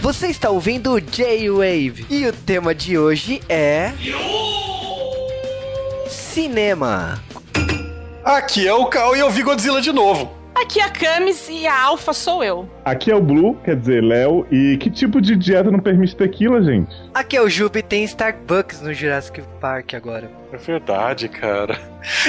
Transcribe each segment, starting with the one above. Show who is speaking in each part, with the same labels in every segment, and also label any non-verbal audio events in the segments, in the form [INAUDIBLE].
Speaker 1: Você está ouvindo J-Wave e o tema de hoje é. Cinema.
Speaker 2: Aqui é o Cal e eu vi Godzilla de novo.
Speaker 3: Aqui é a Camis e a Alfa sou eu.
Speaker 4: Aqui é o Blue, quer dizer, Léo. E que tipo de dieta não permite tequila, gente?
Speaker 1: Aqui é o Jubi, tem Starbucks no Jurassic Park agora.
Speaker 2: É verdade, cara.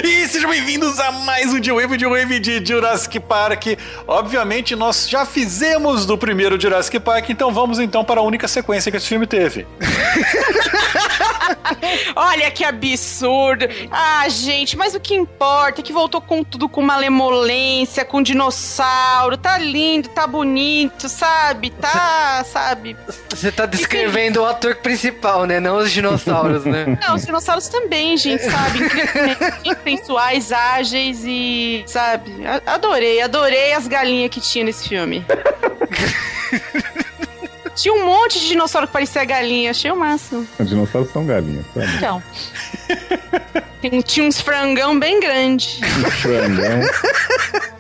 Speaker 2: E sejam bem-vindos a mais um J-Wave, J-Wave de Jurassic Park. Obviamente, nós já fizemos do primeiro Jurassic Park, então vamos então para a única sequência que esse filme teve. [LAUGHS]
Speaker 3: Olha que absurdo. Ah, gente, mas o que importa é que voltou com tudo com malemolência, com dinossauro. Tá lindo, tá bonito, sabe? Tá, sabe?
Speaker 1: Você tá descrevendo o ator principal, né? Não os dinossauros, né? [LAUGHS]
Speaker 3: Não, os dinossauros também, gente, sabe? Sensuais, ágeis e, sabe? Adorei, adorei as galinhas que tinha nesse filme. [LAUGHS] Tinha um monte de dinossauro que parecia galinha, achei o máximo.
Speaker 4: Os dinossauros são galinhas, sabe?
Speaker 3: Então. Tem- tinha uns frangão bem grandes.
Speaker 4: Frangão. [LAUGHS]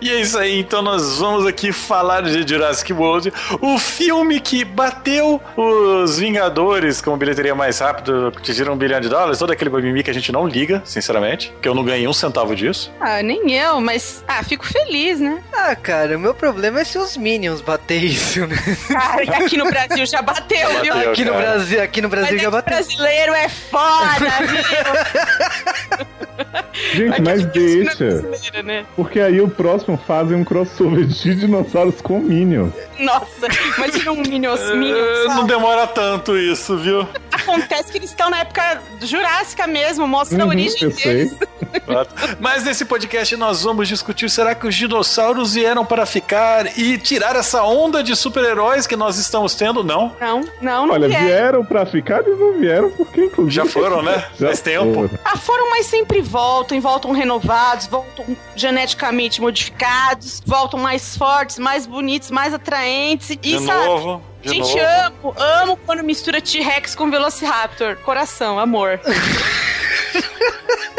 Speaker 2: E é isso aí, então nós vamos aqui falar de Jurassic World, o filme que bateu os Vingadores como bilheteria mais rápido, que atingiram um bilhão de dólares, todo aquele mimimi que a gente não liga, sinceramente, que eu não ganhei um centavo disso.
Speaker 3: Ah, nem eu, mas. Ah, fico feliz, né?
Speaker 1: Ah, cara, o meu problema é se os Minions bater isso, né?
Speaker 3: Cara, e aqui no Brasil já bateu, viu?
Speaker 2: bateu.
Speaker 1: Aqui no
Speaker 2: cara.
Speaker 1: Brasil, aqui no Brasil
Speaker 3: Mas
Speaker 1: já
Speaker 3: é que
Speaker 1: bateu.
Speaker 3: brasileiro é foda, [LAUGHS] viu? [LAUGHS]
Speaker 4: Gente, mas deixa.
Speaker 3: né?
Speaker 4: Porque aí o próximo fazem um crossover de dinossauros com Minions.
Speaker 3: Nossa, imagina um Minions,
Speaker 2: É,
Speaker 3: Minions.
Speaker 2: não demora tanto isso, viu?
Speaker 3: Acontece que eles estão na época jurássica mesmo, mostra a
Speaker 4: Uhum,
Speaker 3: origem
Speaker 4: eu
Speaker 3: deles.
Speaker 4: sei. [LAUGHS]
Speaker 2: Mas nesse podcast nós vamos discutir: será que os dinossauros vieram para ficar e tirar essa onda de super-heróis que nós estamos tendo? Não.
Speaker 3: Não, não, não
Speaker 4: Olha,
Speaker 3: vieram.
Speaker 4: vieram pra ficar, eles não vieram porque, inclusive.
Speaker 2: Já foram, né? [LAUGHS]
Speaker 4: Já
Speaker 2: Faz tempo.
Speaker 4: foram.
Speaker 3: Ah, foram, mas sempre voltam, e voltam renovados, voltam geneticamente modificados, voltam mais fortes, mais bonitos, mais atraentes. E,
Speaker 2: De
Speaker 3: sabe,
Speaker 2: novo. De
Speaker 3: gente,
Speaker 2: novo.
Speaker 3: amo, amo quando mistura T-Rex com Velociraptor. Coração, amor. [LAUGHS]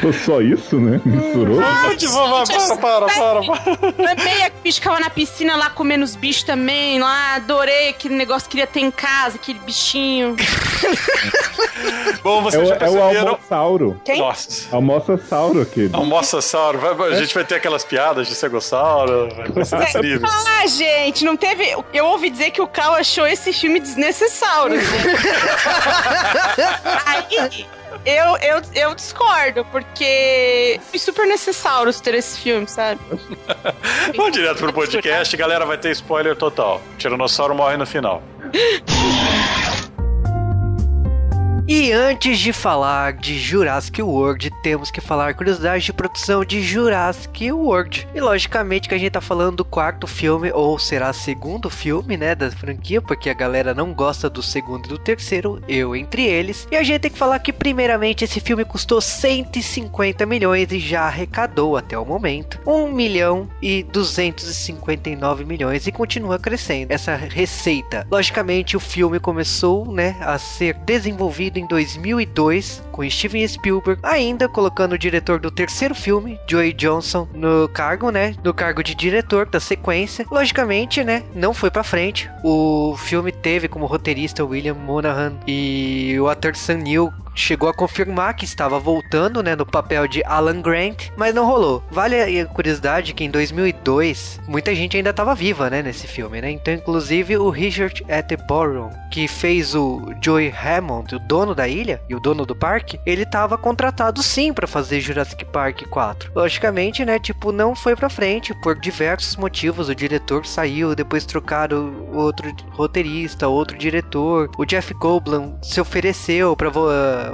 Speaker 4: Fosse só isso, né? Misturou.
Speaker 2: Ah, de novo, para, para, para, para.
Speaker 3: Amei a bicho ficava na piscina lá comendo os bichos também, lá, adorei aquele negócio que queria ter em casa, aquele bichinho.
Speaker 2: Bom,
Speaker 4: É
Speaker 2: vocês
Speaker 4: o,
Speaker 2: já
Speaker 4: é o
Speaker 2: perceberam.
Speaker 4: almossauro.
Speaker 3: Quem?
Speaker 2: Nossa.
Speaker 4: Almoçassauro aquele.
Speaker 2: Almoçassauro. Vai- A gente vai ter aquelas piadas de cegossauro. Vai ser incrível.
Speaker 3: Ah, gente, não teve. Eu ouvi dizer que o Cal achou esse filme desnecessário. [LAUGHS] Aí, eu, eu, eu discordo, porque foi super necessário ter esse filme, sabe? [LAUGHS]
Speaker 2: Vamos direto pro podcast. Galera, vai ter spoiler total. Tiranossauro morre no final. [LAUGHS]
Speaker 1: E antes de falar de Jurassic World, temos que falar curiosidades de produção de Jurassic World. E logicamente que a gente tá falando do quarto filme, ou será segundo filme, né, da franquia, porque a galera não gosta do segundo e do terceiro, eu entre eles. E a gente tem que falar que primeiramente esse filme custou 150 milhões e já arrecadou até o momento 1 milhão e 259 milhões e continua crescendo essa receita. Logicamente o filme começou, né, a ser desenvolvido em 2002 com Steven Spielberg, ainda colocando o diretor do terceiro filme, Joey Johnson, no cargo, né, no cargo de diretor da sequência. Logicamente, né, não foi pra frente. O filme teve como roteirista William Monahan e o ator Sam Neill chegou a confirmar que estava voltando, né, no papel de Alan Grant, mas não rolou. Vale a curiosidade que em 2002 muita gente ainda estava viva, né, nesse filme, né? Então, inclusive o Richard Attenborough, que fez o Joey Hammond, o dono da ilha e o dono do parque, ele estava contratado sim para fazer Jurassic Park 4. Logicamente, né, tipo, não foi para frente por diversos motivos. O diretor saiu, depois trocaram outro roteirista, outro diretor. O Jeff Goldblum se ofereceu para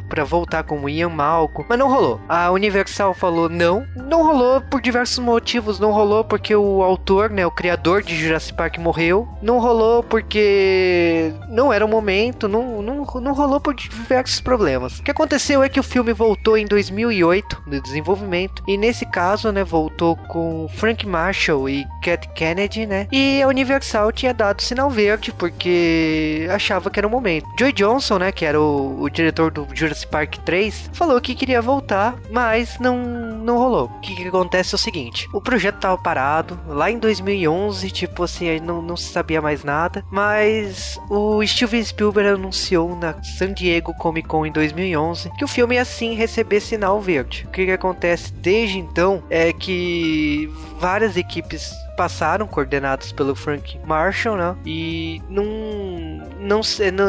Speaker 1: pra voltar com o Ian Malcolm, mas não rolou. A Universal falou não, não rolou por diversos motivos, não rolou porque o autor, né, o criador de Jurassic Park morreu, não rolou porque não era o momento, não, não, não rolou por diversos problemas. O que aconteceu é que o filme voltou em 2008 no desenvolvimento e nesse caso, né, voltou com Frank Marshall e Cat Kennedy, né, e a Universal tinha dado sinal verde porque achava que era o momento. Joy Johnson, né, que era o, o diretor do Jurassic Park 3, falou que queria voltar, mas não, não rolou. O que, que acontece é o seguinte: o projeto tava parado lá em 2011, tipo assim, não, não se sabia mais nada, mas o Steven Spielberg anunciou na San Diego Comic Con em 2011 que o filme ia assim receber sinal verde. O que, que acontece desde então é que várias equipes passaram, coordenados pelo Frank Marshall, né? E não, não,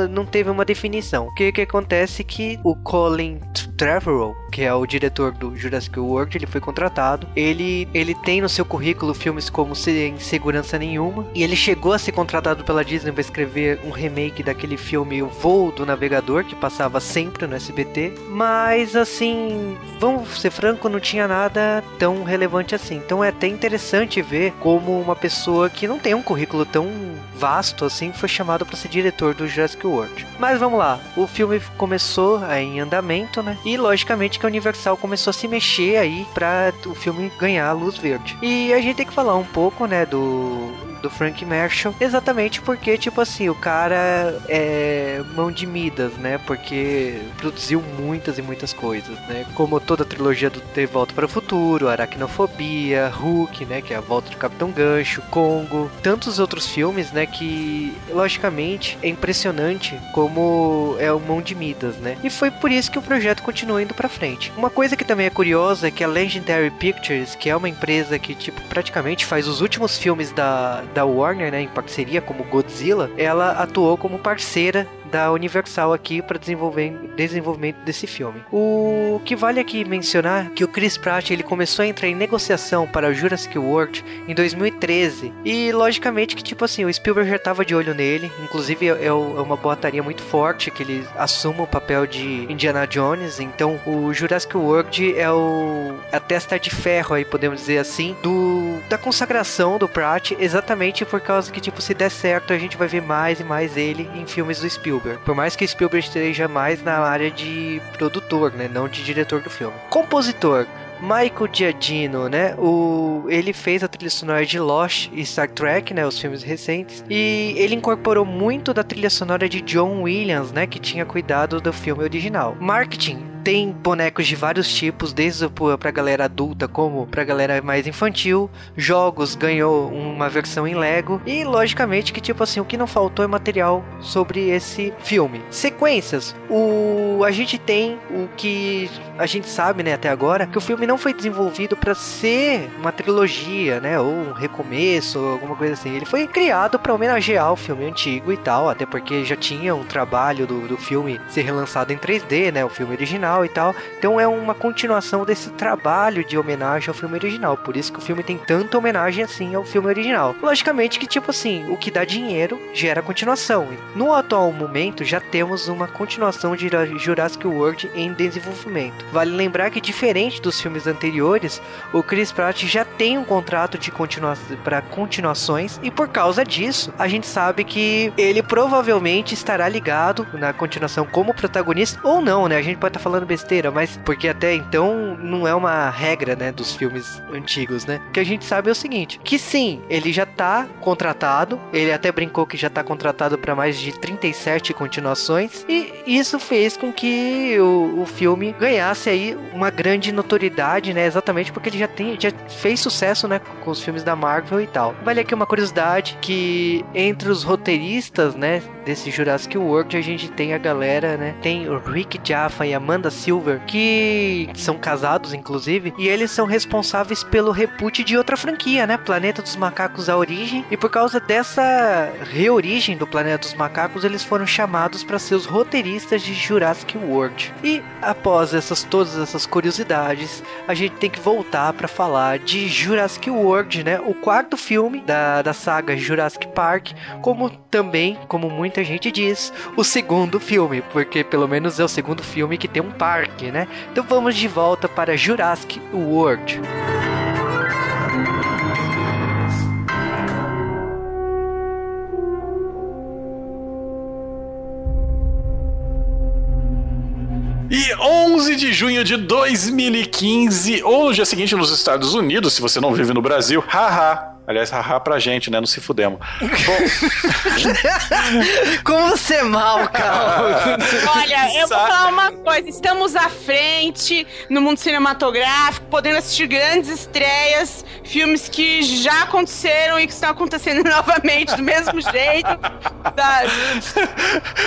Speaker 1: não, teve uma definição. O que, que acontece é que o Colin Trevorrow, que é o diretor do Jurassic World, ele foi contratado. Ele, ele tem no seu currículo filmes como Sem Segurança Nenhuma. E ele chegou a ser contratado pela Disney para escrever um remake daquele filme O Voo do Navegador, que passava sempre no SBT. Mas, assim, vamos ser franco, não tinha nada tão relevante assim. Então é até interessante ver como uma pessoa que não tem um currículo tão vasto assim foi chamado para ser diretor do Jurassic World. Mas vamos lá, o filme começou em andamento, né? E logicamente que a Universal começou a se mexer aí para o filme ganhar a luz verde. E a gente tem que falar um pouco, né, do do Frank Marshall, exatamente porque, tipo assim, o cara é mão de Midas, né? Porque produziu muitas e muitas coisas, né? Como toda a trilogia do De Volta para o Futuro, Aracnofobia, Hulk, né? Que é a volta do Capitão Gancho, Congo, tantos outros filmes, né? Que, logicamente, é impressionante como é o mão de Midas, né? E foi por isso que o projeto continuou indo para frente. Uma coisa que também é curiosa é que a Legendary Pictures, que é uma empresa que, tipo, praticamente faz os últimos filmes da, da Warner, né, em parceria como Godzilla, ela atuou como parceira da Universal aqui para desenvolver desenvolvimento desse filme. O que vale aqui mencionar que o Chris Pratt ele começou a entrar em negociação para o Jurassic World em 2013 e logicamente que tipo assim o Spielberg já estava de olho nele, inclusive é, é uma boataria muito forte que ele assuma o papel de Indiana Jones, então o Jurassic World é o a testa de ferro aí podemos dizer assim do da consagração do Pratt exatamente por causa que tipo se der certo a gente vai ver mais e mais ele em filmes do Spielberg. Spielberg. Por mais que Spielberg esteja mais na área de produtor, né? Não de diretor do filme. Compositor. Michael Giacchino, né? O, ele fez a trilha sonora de Lost e Star Trek, né? Os filmes recentes. E ele incorporou muito da trilha sonora de John Williams, né? Que tinha cuidado do filme original. Marketing tem bonecos de vários tipos, desde pra galera adulta como pra galera mais infantil. Jogos ganhou uma versão em Lego. E logicamente que, tipo assim, o que não faltou é material sobre esse filme. Sequências. O a gente tem o que a gente sabe, né, até agora, que o filme não foi desenvolvido para ser uma trilogia, né, ou um recomeço, ou alguma coisa assim. Ele foi criado para homenagear o filme antigo e tal, até porque já tinha um trabalho do, do filme ser relançado em 3D, né, o filme original original e tal. Então é uma continuação desse trabalho de homenagem ao filme original. Por isso que o filme tem tanta homenagem assim ao filme original. Logicamente que, tipo assim, o que dá dinheiro gera continuação. No atual momento, já temos uma continuação de Jurassic World em desenvolvimento. Vale lembrar que, diferente dos filmes anteriores, o Chris Pratt já tem um contrato de continua para continuações e por causa disso, a gente sabe que ele provavelmente estará ligado na continuação como protagonista ou não, né? A gente pode estar tá falando falando besteira, mas porque até então não é uma regra, né, dos filmes antigos, né? O que a gente sabe é o seguinte, que sim, ele já tá contratado, ele até brincou que já tá contratado para mais de 37 continuações e isso fez com que o, o filme ganhasse aí uma grande notoriedade, né, exatamente porque ele já tem já fez sucesso, né, com os filmes da Marvel e tal. Vale aqui uma curiosidade que entre os roteiristas, né, desse Jurassic World a gente tem a galera, né, tem o Rick Jaffa e Amanda Silver, que são casados, inclusive, e eles são responsáveis pelo reboot de outra franquia, né? Planeta dos Macacos A Origem. E por causa dessa reorigem do Planeta dos Macacos, eles foram chamados para ser os roteiristas de Jurassic World. E após essas todas essas curiosidades, a gente tem que voltar para falar de Jurassic World, né? O quarto filme da, da saga Jurassic Park, como também, como muitos muita gente diz, o segundo filme, porque pelo menos é o segundo filme que tem um parque, né? Então vamos de volta para Jurassic World.
Speaker 2: E 11 de junho de 2015, ou no dia seguinte nos Estados Unidos, se você não vive no Brasil, haha. Aliás, haha pra gente, né? Não se fudemos. Bom, [LAUGHS]
Speaker 1: Como você é mal, cara. [LAUGHS]
Speaker 3: Olha, eu vou falar uma coisa. Estamos à frente no mundo cinematográfico, podendo assistir grandes estreias, filmes que já aconteceram e que estão acontecendo [LAUGHS] novamente do mesmo jeito, sabe?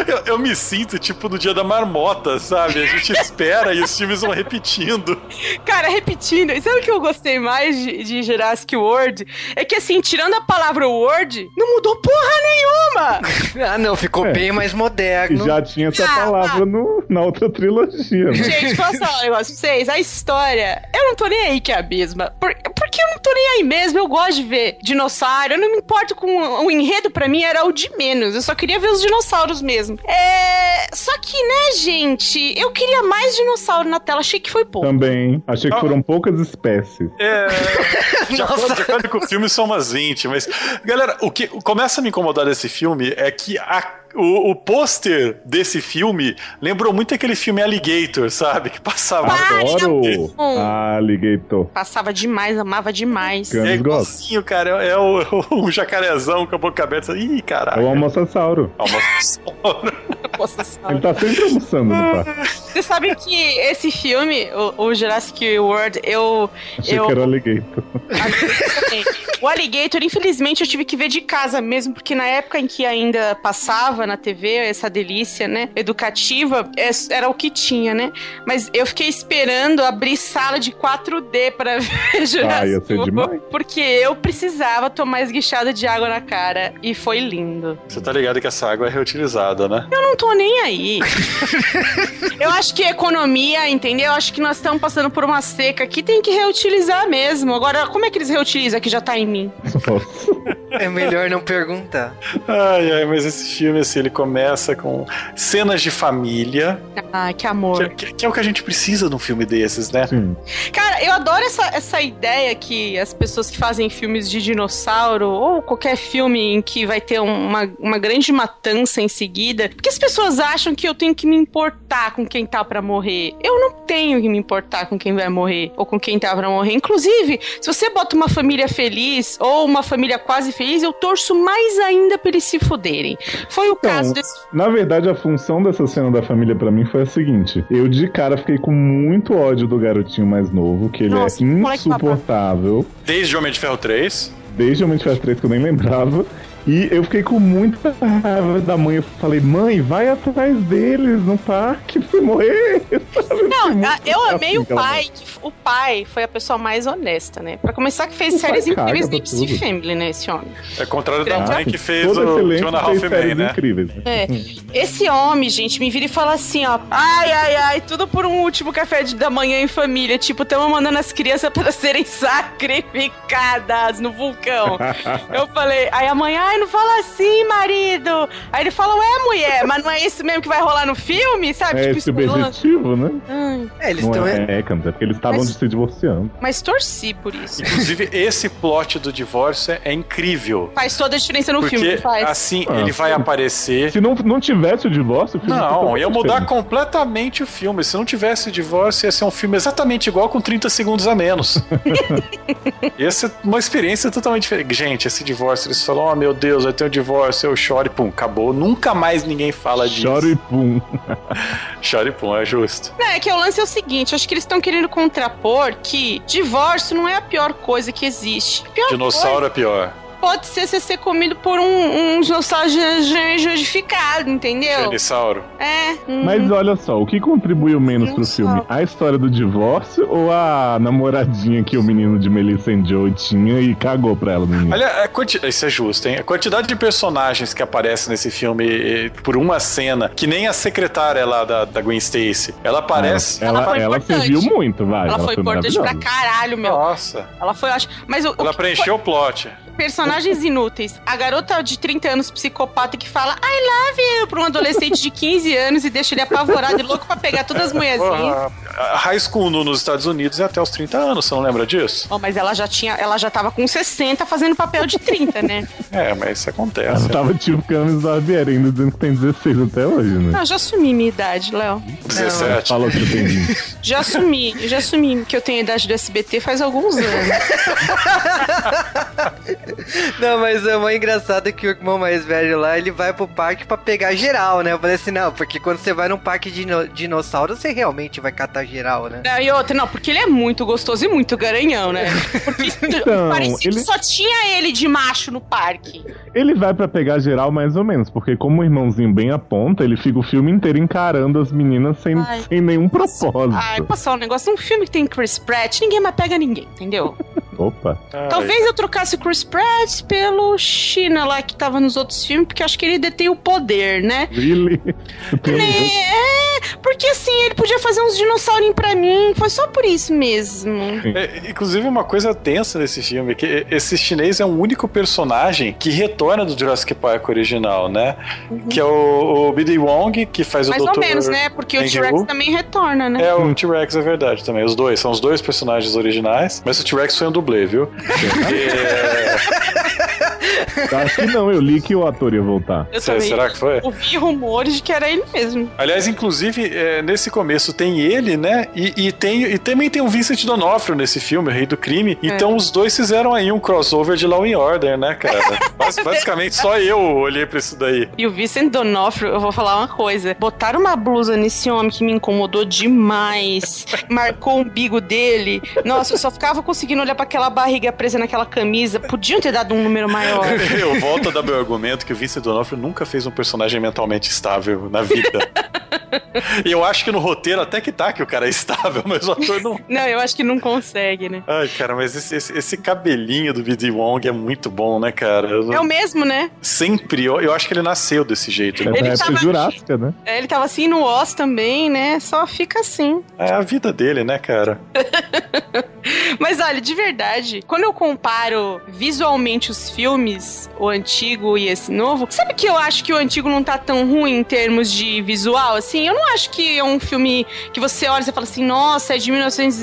Speaker 2: eu, eu me sinto tipo no dia da marmota, sabe? A gente espera e os filmes vão repetindo.
Speaker 3: Cara, repetindo, e sabe o que eu gostei mais de, de Jurassic World? É que assim, tirando a palavra World, não mudou porra nenhuma! [LAUGHS]
Speaker 1: ah, não, ficou
Speaker 4: É.
Speaker 1: bem mais
Speaker 4: E
Speaker 1: moderno.
Speaker 4: já tinha essa
Speaker 3: Ah,
Speaker 4: palavra no- na outra trilogia, né?
Speaker 3: Gente, posso falar um negócio pra vocês? A história, eu não tô nem aí que é a mesma. Por, porque eu não tô nem aí mesmo, eu gosto de ver dinossauro, eu não me importo com o, enredo pra mim era o de menos. Eu só queria ver os dinossauros mesmo. É. Só que, né, gente, eu queria mais dinossauro na tela, achei que foi pouco.
Speaker 4: Também. Achei que foram poucas espécies.
Speaker 2: É. [LAUGHS] De
Speaker 1: Nossa.
Speaker 2: acordo, de acordo com o filme, são umas 20, mas. Galera, o que começa a me incomodar desse filme é que a- o, o pôster desse filme lembrou muito aquele filme Alligator, sabe? Que passava.
Speaker 4: Adoro! Alligator.
Speaker 3: Passava demais, amava demais.
Speaker 4: Can-
Speaker 2: É igualzinho, cara. É, é o, [LAUGHS] um jacarezão com a boca aberta. Ih,
Speaker 4: É
Speaker 2: caralho.
Speaker 4: o almoçassauro.
Speaker 2: Almoçassauro.
Speaker 4: Ele tá sempre almoçando no parque.
Speaker 3: Você sabe que esse filme, o, o Jurassic World, eu.
Speaker 4: Achei
Speaker 3: eu
Speaker 4: que era o Alligator.
Speaker 3: O Alligator, infelizmente, eu tive que ver de casa mesmo, porque na época em que ainda passava na TV essa delícia, né, educativa, era o que tinha, né? Mas eu fiquei esperando abrir sala de 4D pra [LAUGHS] ver Jurassic
Speaker 4: Ah, ia ser demais.
Speaker 3: porque eu precisava tomar esguichada de água na cara e foi lindo.
Speaker 2: Você tá ligado que essa água é reutilizada, né?
Speaker 3: Eu não tô nem aí. [LAUGHS] eu acho que economia, entendeu? Eu acho que nós estamos passando por uma seca aqui, tem que reutilizar mesmo. Agora, como é que eles reutilizam que já tá em mim? [LAUGHS]
Speaker 1: É melhor não perguntar.
Speaker 2: Ai, ai, mas esse filme, assim, ele começa com cenas de família,
Speaker 3: Ai, que amor.
Speaker 2: que, que- que é o que a gente precisa num filme desses, né?
Speaker 4: Sim.
Speaker 3: Cara, eu adoro essa, essa ideia que as pessoas que fazem filmes de dinossauro, ou qualquer filme em que vai ter uma, uma grande matança em seguida, porque as pessoas acham que eu tenho que me importar com quem tá pra morrer. Eu não tenho que me importar com quem vai morrer, ou com quem tá pra morrer. Inclusive, se você bota uma família feliz, ou uma família quase feliz, eu torço mais ainda pra eles se fuderem. Foi o caso desse
Speaker 4: Na verdade, a função dessa cena da família pra mim foi a seguinte: eu de cara fiquei com muito ódio do garotinho mais novo, que ele
Speaker 3: Nossa,
Speaker 4: é insuportável.
Speaker 2: Desde Homem de Ferro 3.
Speaker 4: Desde Homem de Ferro 3 que eu nem lembrava. E eu fiquei com muita raiva da mãe. Eu falei, mãe, vai atrás deles no parque pra você morrer. [LAUGHS]
Speaker 3: Não, eu amei o
Speaker 4: aquela
Speaker 3: pai, que o pai foi a pessoa mais honesta, né? Pra começar, que fez
Speaker 4: O
Speaker 3: séries incríveis DC
Speaker 4: tudo.
Speaker 3: Family, né? Esse homem.
Speaker 2: É contrário da mãe que fez
Speaker 4: Todo
Speaker 2: o Jonah
Speaker 4: fez
Speaker 2: Half Man,
Speaker 4: séries
Speaker 2: né?
Speaker 4: incríveis.
Speaker 3: É. Esse homem, gente, me vira e fala assim, ó. Ai, ai, ai, tudo por um último café de- da manhã em família. Tipo, tamo mandando as crianças [LAUGHS] pra serem sacrificadas no vulcão. [LAUGHS] Eu falei, aí a mãe, ai, não fala assim, marido. Aí ele fala, ué, mulher, mas não é isso mesmo que vai rolar no filme, sabe?
Speaker 4: É
Speaker 3: tipo,
Speaker 4: esse objetivo, né?
Speaker 3: Ai,
Speaker 1: É, eles estão.
Speaker 4: é, é, Camus, é porque eles estavam
Speaker 3: Mas-
Speaker 4: se divorciando.
Speaker 3: mas torci por isso.
Speaker 2: Inclusive, esse plot do divórcio é- é incrível.
Speaker 3: Faz toda a diferença no
Speaker 2: Porque
Speaker 3: filme, faz.
Speaker 2: assim,
Speaker 4: Ah,
Speaker 2: ele vai aparecer.
Speaker 4: Se não, não tivesse o divórcio, o filme
Speaker 2: Não, ia mudar
Speaker 4: diferente.
Speaker 2: completamente o filme. Se não tivesse o divórcio, ia ser um filme exatamente igual com 30 segundos a menos. [LAUGHS] ia ser uma experiência totalmente diferente. Gente, esse divórcio, eles falam: Oh meu Deus, vai ter um divórcio, eu choro e pum, acabou. Nunca mais ninguém fala disso.
Speaker 4: Choro e pum. [LAUGHS]
Speaker 2: Choro e pum, é justo.
Speaker 3: Não, é que o lance é o seguinte, acho que eles estão querendo contrapor que divórcio não é a pior coisa que existe. Pior
Speaker 2: Dinossauro é pior.
Speaker 3: Pode ser você ser comido por um, um dinossauro gengificado, entendeu?
Speaker 2: Genissauro.
Speaker 3: É. uhum.
Speaker 4: Mas olha só, o que contribuiu menos pro filme? A história do divórcio ou a namoradinha que o menino de Melissa and Joe tinha e cagou pra ela no início?
Speaker 2: Olha, a quanti... isso é justo, hein? A quantidade de personagens que aparecem nesse filme eh, por uma cena, que nem a secretária lá da, da Gwen Stacy. Ela aparece.
Speaker 4: Ela,
Speaker 3: Ela foi
Speaker 4: ela serviu muito, vai.
Speaker 3: Ela foi importante pra caralho, meu.
Speaker 2: Nossa.
Speaker 3: Ela foi, acho. Mas o, o
Speaker 2: Ela
Speaker 3: que
Speaker 2: preencheu o plot.
Speaker 3: Personagens inúteis. A garota de 30 anos psicopata que fala I love you pra um adolescente de 15 anos e deixa ele apavorado e louco pra pegar todas as mulherzinhas.
Speaker 2: High school no- nos Estados Unidos é até os 30 anos, você não lembra disso?
Speaker 3: Oh, mas ela já tinha, ela já tava com 60 fazendo papel de 30, né?
Speaker 2: É, mas isso
Speaker 4: Ela
Speaker 2: acontece.
Speaker 4: tava tipo Camis Barbieri, ainda dizendo que tem 16 até hoje, né?
Speaker 3: Não, eu já assumi minha idade, Léo.
Speaker 2: 17.
Speaker 4: Falou que tem 20.
Speaker 3: Já assumi, já assumi que eu tenho a idade do SBT faz alguns anos. [LAUGHS]
Speaker 1: Não, mas é mais engraçado que o irmão mais velho lá, ele vai pro parque pra pegar geral, né? Eu falei assim, não, porque quando você vai num parque de dino- dinossauro, você realmente vai catar geral, né?
Speaker 3: Não, e outra, não, porque ele é muito gostoso e muito garanhão, né? Porque [LAUGHS]
Speaker 4: Então,
Speaker 3: parecia
Speaker 4: ele-
Speaker 3: que só tinha ele de macho no parque.
Speaker 4: Ele vai pra pegar geral mais ou menos, porque como o irmãozinho bem aponta, ele fica o filme inteiro encarando as meninas sem,
Speaker 3: Ai.
Speaker 4: sem nenhum propósito.
Speaker 3: Ai, passar um negócio, um filme que tem Chris Pratt, ninguém mais pega ninguém, entendeu? [LAUGHS]
Speaker 4: Opa.
Speaker 2: Ai,
Speaker 3: Talvez eu trocasse o Chris Pratt pelo China lá que tava nos outros filmes, porque eu acho que ele detém o poder, né?
Speaker 4: Really? [LAUGHS] Um-
Speaker 3: É, porque assim, ele podia fazer uns dinossaurinhos pra mim, foi só por isso mesmo.
Speaker 2: É, inclusive, uma coisa tensa nesse filme é que esse chinês é o único personagem que retorna do Jurassic Park original, né? Que é o, o B.D. Wong, que faz
Speaker 3: Mais
Speaker 2: o Dr.
Speaker 3: ou menos, né? Porque o T-Rex também retorna, né?
Speaker 2: É, o T-Rex é verdade também. Os dois, são os dois personagens originais. Mas o T-Rex foi um dublê, viu? [LAUGHS]
Speaker 4: Acho que não, eu li que o ator ia voltar.
Speaker 3: Eu também
Speaker 2: será que foi?
Speaker 3: ouvi rumores de que era ele mesmo.
Speaker 2: Aliás, inclusive, é, nesse começo tem ele, né? E, e tem, e também tem o Vincent D'Onofrio nesse filme, o Rei do Crime. Então os dois fizeram aí um crossover de Law and Order, né, cara? Bas- [LAUGHS] basicamente só eu olhei pra isso daí.
Speaker 3: E o Vincent D'Onofrio, eu vou falar uma coisa. Botaram uma blusa nesse homem que me incomodou demais. [LAUGHS] Marcou o umbigo dele. Nossa, eu só ficava conseguindo olhar pra aquela barriga presa naquela camisa. Podiam ter dado um número maior. [LAUGHS]
Speaker 2: Eu volto a dar meu argumento que o Vincent D'Onofrio nunca fez um personagem mentalmente estável na vida. E eu acho que no roteiro até que tá que o cara é estável, mas o ator não.
Speaker 3: Não, eu acho que não consegue, né?
Speaker 2: Ai, cara, mas esse, esse, esse cabelinho do B.D. Wong é muito bom, né, cara? Eu-
Speaker 3: É o mesmo, né?
Speaker 2: Sempre, eu, eu acho que ele nasceu desse jeito. né?
Speaker 4: É
Speaker 3: Ele
Speaker 4: época
Speaker 3: tava-
Speaker 4: jurássica, né?
Speaker 3: É, Ele tava assim no Oz também, né? Só fica assim.
Speaker 2: É a vida dele, né, cara? [LAUGHS]
Speaker 3: Mas olha, de verdade, quando eu comparo visualmente os filmes, o antigo e esse novo, sabe que eu acho que o antigo não tá tão ruim em termos de visual, assim? Eu não acho que é um filme que você olha e fala assim, nossa, é de 1900...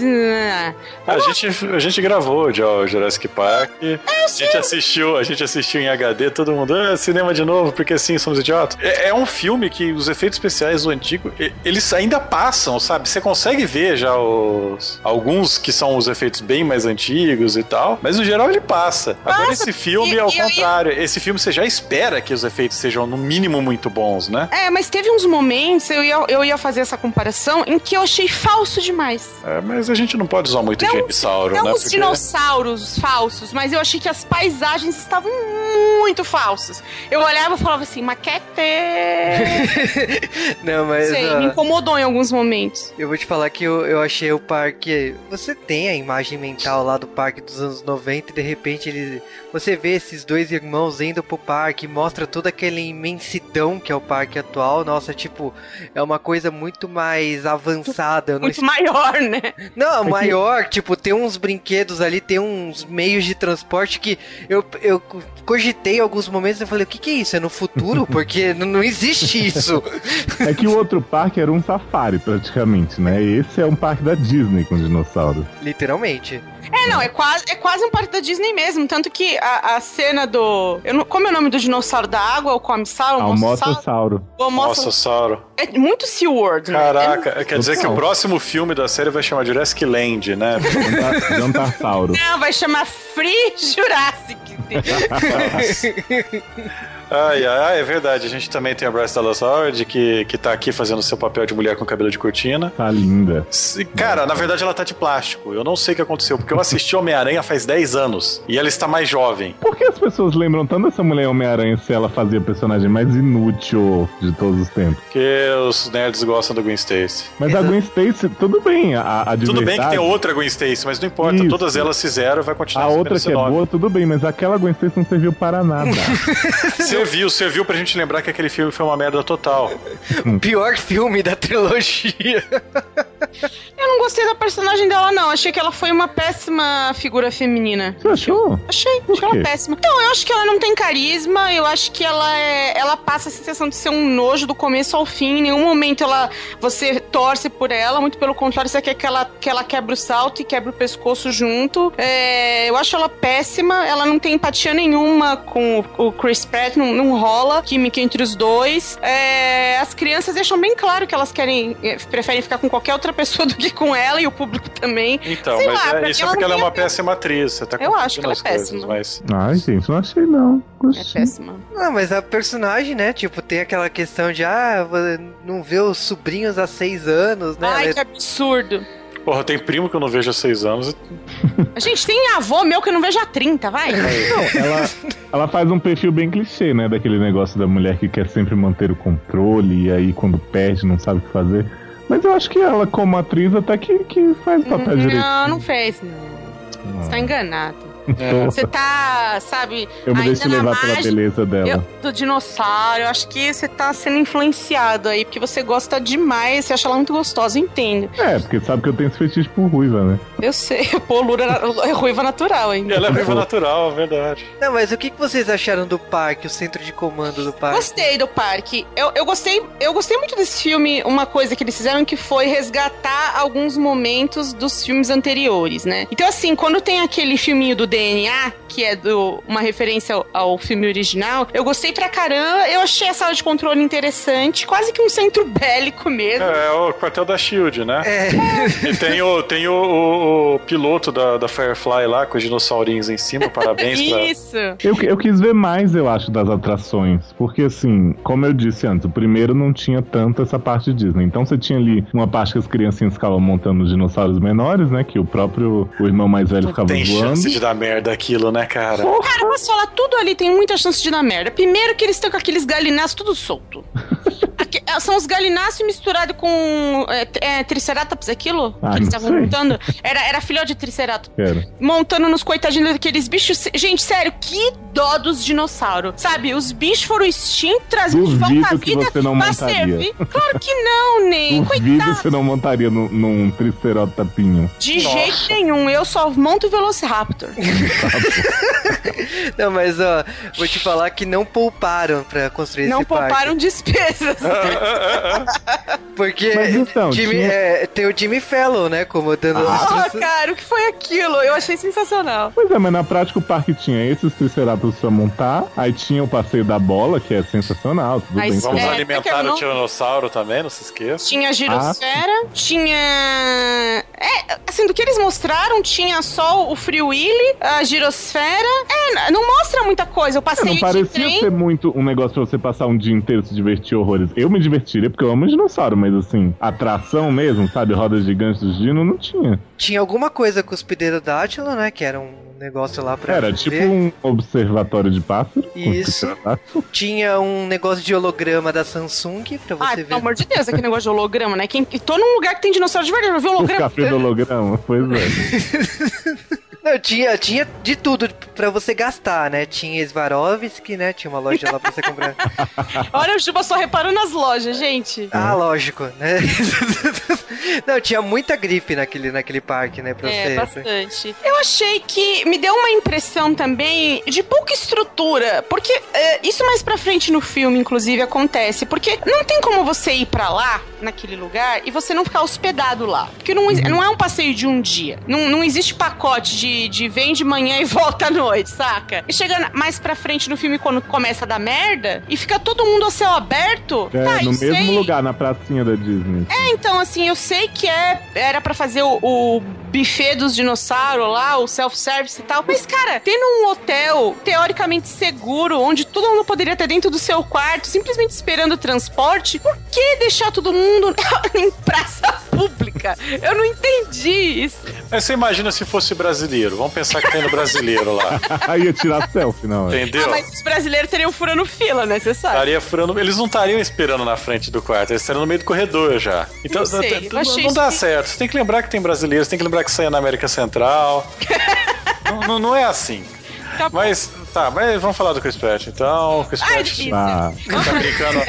Speaker 2: A gente, a gente gravou o Jurassic Park. a gente assistiu, a gente assistiu em HD, todo mundo, ah, cinema de novo, porque assim, somos idiotas. É, é um filme que os efeitos especiais do antigo, eles ainda passam, sabe? Você consegue ver já os alguns que são os efeitos bem mais antigos e tal, mas no geral ele passa. Agora esse filme
Speaker 3: e-
Speaker 2: é o
Speaker 3: e- e-
Speaker 2: contrário. Esse filme você já espera que os efeitos sejam no mínimo muito bons, né?
Speaker 3: É, mas teve uns momentos, eu ia, eu ia fazer essa comparação, em que eu achei falso demais.
Speaker 2: É, mas a gente não pode usar muito
Speaker 3: Não,
Speaker 2: dinossauro,
Speaker 3: Não
Speaker 2: né?
Speaker 3: os
Speaker 2: Porque-
Speaker 3: dinossauros falsos, mas eu achei que as paisagens estavam muito falsas. Eu olhava e falava assim, maquete. [LAUGHS]
Speaker 1: Não, mas
Speaker 3: Sei,
Speaker 1: ó,
Speaker 3: me incomodou em alguns momentos.
Speaker 1: eu vou te falar que eu, eu achei o parque. Você tem a imagem mental lá do parque dos anos 90 e de repente ele. Você vê esses dois irmãos indo pro parque, mostra toda aquela imensidão que é o parque atual. Nossa, tipo, é uma coisa muito mais avançada. Eu não
Speaker 3: Muito maior, né?
Speaker 1: Não, maior, tipo, tem uns brinquedos ali, tem uns meios de transporte que eu, eu cogitei alguns momentos e falei, o que, que é isso? É no futuro? Porque [LAUGHS] não existe isso.
Speaker 4: É que o outro parque era um safari, praticamente, né? Esse é um parque da Disney com dinossauros.
Speaker 1: Literalmente.
Speaker 3: É, não, é quase, é quase um parque da Disney mesmo. Tanto que a, a cena do. Eu não, como é o nome do dinossauro da água? O? O Mossossauro?
Speaker 4: Almoçossauro.
Speaker 3: O Mosso-
Speaker 2: Nossa, Sauro.
Speaker 3: É muito SeaWorld, né?
Speaker 2: Caraca, quer dizer que o próximo filme da série vai chamar Jurassic Land, né? [LAUGHS]
Speaker 4: Jantar- Jantarsauro.
Speaker 3: Não, vai chamar Free Jurassic. [LAUGHS] entendeu?
Speaker 2: Ai, ai, é verdade. A gente também tem a Bryce Dallas Howard, que, que tá aqui fazendo seu papel de mulher com cabelo de cortina.
Speaker 4: Tá linda.
Speaker 2: Se- Cara, na verdade ela tá de plástico. Eu não sei o que aconteceu, porque eu assisti Homem-Aranha faz 10 anos e ela está mais jovem.
Speaker 4: Por que as pessoas lembram tanto dessa mulher Homem-Aranha se ela fazia a personagem mais inútil de todos os tempos?
Speaker 2: Porque os nerds gostam do Gwen Stacy.
Speaker 4: Mas a Gwen Stacy, tudo bem, a, a
Speaker 2: Tudo bem que tem outra Gwen Stacy, mas não importa.
Speaker 4: Isso.
Speaker 2: Todas elas fizeram e vai continuar
Speaker 4: A outra que é boa, tudo bem, mas aquela Gwen Stacy não serviu para nada. [LAUGHS]
Speaker 2: Serviu, serviu pra gente lembrar que aquele filme foi uma merda total. [LAUGHS]
Speaker 1: Pior filme da trilogia.
Speaker 3: Eu não gostei da personagem dela, não. Achei que ela foi uma péssima figura feminina.
Speaker 4: Você achou?
Speaker 3: Achei,
Speaker 4: Por
Speaker 3: achei ela
Speaker 4: quê?
Speaker 3: péssima. Então, eu acho que ela não tem carisma, eu acho que ela é. Ela passa a sensação de ser um nojo do começo ao fim. Em nenhum momento ela você torce por ela, muito pelo contrário, você quer que ela, que ela quebre o salto e quebre o pescoço junto. É, eu acho ela péssima, ela não tem empatia nenhuma com o, o Chris Pratt, não, não rola química entre os dois. É, as crianças deixam bem claro que elas querem, é, preferem ficar com qualquer outra pessoa [LAUGHS] do que com ela e o público também.
Speaker 2: Então,
Speaker 3: Sei
Speaker 2: mas
Speaker 3: lá,
Speaker 2: é- isso é porque
Speaker 3: não
Speaker 2: ela é uma
Speaker 3: a ver.
Speaker 2: péssima atriz. Você tá
Speaker 3: Eu acho que ela é
Speaker 2: coisas,
Speaker 3: péssima.
Speaker 2: mas...
Speaker 4: Ai, gente, não achei não.
Speaker 3: É
Speaker 4: Gostei.
Speaker 3: péssima.
Speaker 1: Ah, mas a personagem, né? Tipo, tem aquela questão de, ah, você não vê os sobrinhos há seis anos, né?
Speaker 3: Ai,
Speaker 1: Ela é-
Speaker 3: que absurdo.
Speaker 2: Porra, tem primo que eu não vejo há seis anos.
Speaker 3: Gente, tem avô meu que eu não vejo há 30, vai.
Speaker 4: Ela, ela faz um perfil bem clichê, né? Daquele negócio da mulher que quer sempre manter o controle e aí quando perde não sabe o que fazer. Mas eu acho que ela, como atriz, até que, que faz o papel direito.
Speaker 3: Não, não fez, não. Você tá enganado.
Speaker 2: É.
Speaker 3: Você tá, sabe,
Speaker 4: Eu me
Speaker 3: ainda
Speaker 4: deixo
Speaker 3: na
Speaker 4: levar pela beleza dela.
Speaker 3: eu- do dinossauro. Eu acho que você tá sendo influenciado aí, porque você gosta demais, você acha ela muito gostosa, eu entendo.
Speaker 4: É, porque sabe que eu tenho esse fetiche por ruiva, né?
Speaker 3: Eu sei, [LAUGHS] pô, Lura é ruiva natural ainda.
Speaker 2: Ela é viva natural, é verdade.
Speaker 1: Não, mas o que que vocês acharam do parque, o centro de comando do parque?
Speaker 3: Gostei do parque. Eu, eu gostei, eu gostei muito desse filme. Uma coisa que eles fizeram que foi resgatar alguns momentos dos filmes anteriores, né? Então, assim, quando tem aquele filminho do DNA, que é do, uma referência ao, ao filme original, eu gostei pra caramba. Eu achei a sala de controle interessante, quase que um centro bélico mesmo.
Speaker 2: É, é o quartel da Shield, né?
Speaker 1: É,
Speaker 2: E tem o, tem o, o- o piloto da, da Firefly lá, com os dinossaurinhos em cima, parabéns pra...
Speaker 3: Isso.
Speaker 4: Eu, eu quis ver mais, eu acho, das atrações. Porque, assim, como eu disse antes, o primeiro não tinha tanto essa parte Disney. Então você tinha ali uma parte que as criancinhas ficavam montando os dinossauros menores, né? Que o próprio o irmão mais velho ficava
Speaker 2: Tem
Speaker 4: voando.
Speaker 2: chance de dar merda aquilo, né, cara?
Speaker 3: Cara, posso falar, tudo ali tem muita chance de dar merda. Primeiro que eles estão com aqueles galináceos tudo solto. É, são os galináceos misturados com é, é, triceratops, aquilo?
Speaker 4: Ah,
Speaker 3: que eles
Speaker 4: não
Speaker 3: estavam montando. Era, era filhote de triceratops.
Speaker 4: Quero.
Speaker 3: Montando nos coitadinhos daqueles bichos. Gente, sério, que dó dos dinossauros. Sabe, os bichos foram extintos, trazidos de volta à vida
Speaker 4: você não
Speaker 3: pra
Speaker 4: montaria.
Speaker 3: servir. Claro que não, Ney.
Speaker 4: Duvido
Speaker 3: Coitado.
Speaker 4: você não montaria num, num tricerotapinho.
Speaker 3: De jeito nenhum. Eu só monto o Velociraptor. [LAUGHS]
Speaker 1: não, mas ó, vou te falar que não pouparam pra construir
Speaker 3: não
Speaker 1: esse parque.
Speaker 3: pouparam despesas. [LAUGHS]
Speaker 1: Porque
Speaker 4: Mas então,
Speaker 1: Jimmy-
Speaker 4: tinha-
Speaker 1: é, tem o Jimmy Fallon, né, comandando as
Speaker 3: Ah,
Speaker 1: instruções.
Speaker 3: cara, o que foi aquilo? Eu achei sensacional.
Speaker 4: Pois é, mas na prática o parque tinha esses triceratops pra montar, aí tinha o passeio da bola, que é sensacional, tudo bem.
Speaker 2: Vamos
Speaker 3: É,
Speaker 2: alimentar
Speaker 3: não-
Speaker 2: o tiranossauro também, não se esqueça.
Speaker 3: Tinha a girosfera, tinha. É, assim, do que eles mostraram, tinha só o Free Willy, a girosfera. É, não mostra muita coisa. O
Speaker 4: É,
Speaker 3: passeio
Speaker 4: não
Speaker 3: de
Speaker 4: parecia
Speaker 3: trem.
Speaker 4: ser muito um negócio pra você passar um dia inteiro e se divertir horrores. Eu me divertiria porque eu amo dinossauro, mas assim, atração mesmo, sabe? Rodas gigantes dos dinos, não tinha.
Speaker 1: Tinha alguma coisa com os pterodátilo, né, que era um negócio lá pra
Speaker 4: Era
Speaker 1: ver.
Speaker 4: tipo um observatório de pássaro.
Speaker 1: Isso. Tinha um negócio de holograma da Samsung pra você
Speaker 3: pelo
Speaker 1: ver.
Speaker 3: amor de Deus, aquele negócio de holograma, né? Quem, tô num lugar que tem dinossauro de verdade, eu vi holograma.
Speaker 4: cafés do holograma, pois é. [LAUGHS]
Speaker 1: Não, tinha, tinha de tudo pra você gastar, né? Tinha Swarovski, né? Tinha uma loja lá pra você comprar. [LAUGHS]
Speaker 3: Olha, o Juba só reparou nas lojas, gente.
Speaker 1: Ah, lógico, né? [LAUGHS] Não, tinha muita grife naquele, naquele parque, né? Pra
Speaker 3: É,
Speaker 1: você.
Speaker 3: bastante. Eu achei que me deu uma impressão também de pouca estrutura, porque é, isso mais pra frente no filme, inclusive, acontece, porque não tem como você ir pra lá, naquele lugar, e você não ficar hospedado lá, porque não, não é um passeio de um dia, não, não existe pacote de, de vem de manhã e [LAUGHS] volta à noite, saca? E chega mais pra frente no filme, quando começa a dar merda, e fica todo mundo a céu aberto,
Speaker 4: É,
Speaker 3: tá,
Speaker 4: no mesmo
Speaker 3: sei.
Speaker 4: lugar, na pracinha da Disney.
Speaker 3: É, então, assim, eu sei que é, era pra fazer o, o buffet dos dinossauros lá, o self-service e tal. Mas, cara, tendo um hotel teoricamente seguro, onde todo mundo poderia ter dentro do seu quarto, simplesmente esperando o transporte, por que deixar todo mundo [LAUGHS] em praça pública? Eu não entendi isso.
Speaker 2: Mas você imagina se fosse brasileiro. Vamos pensar que tem no brasileiro lá. [LAUGHS]
Speaker 4: Aí ia tirar selfie, não. é?
Speaker 2: Entendeu?
Speaker 3: Ah, mas os brasileiros teriam furando fila, né? Você sabe.
Speaker 2: Estaria furando. Eles não estariam esperando na frente do quarto, eles estariam no meio do corredor já. Então
Speaker 3: Não sei,
Speaker 2: não dá certo. Você tem que lembrar que tem brasileiros, tem que lembrar que é na América Central. [LAUGHS] não, não, não é assim.
Speaker 3: Tá.
Speaker 2: Mas, tá, mas vamos falar do Chris Pratt. Então, o Chris Pratt
Speaker 3: delícia.
Speaker 4: Ah,
Speaker 2: tá brincando,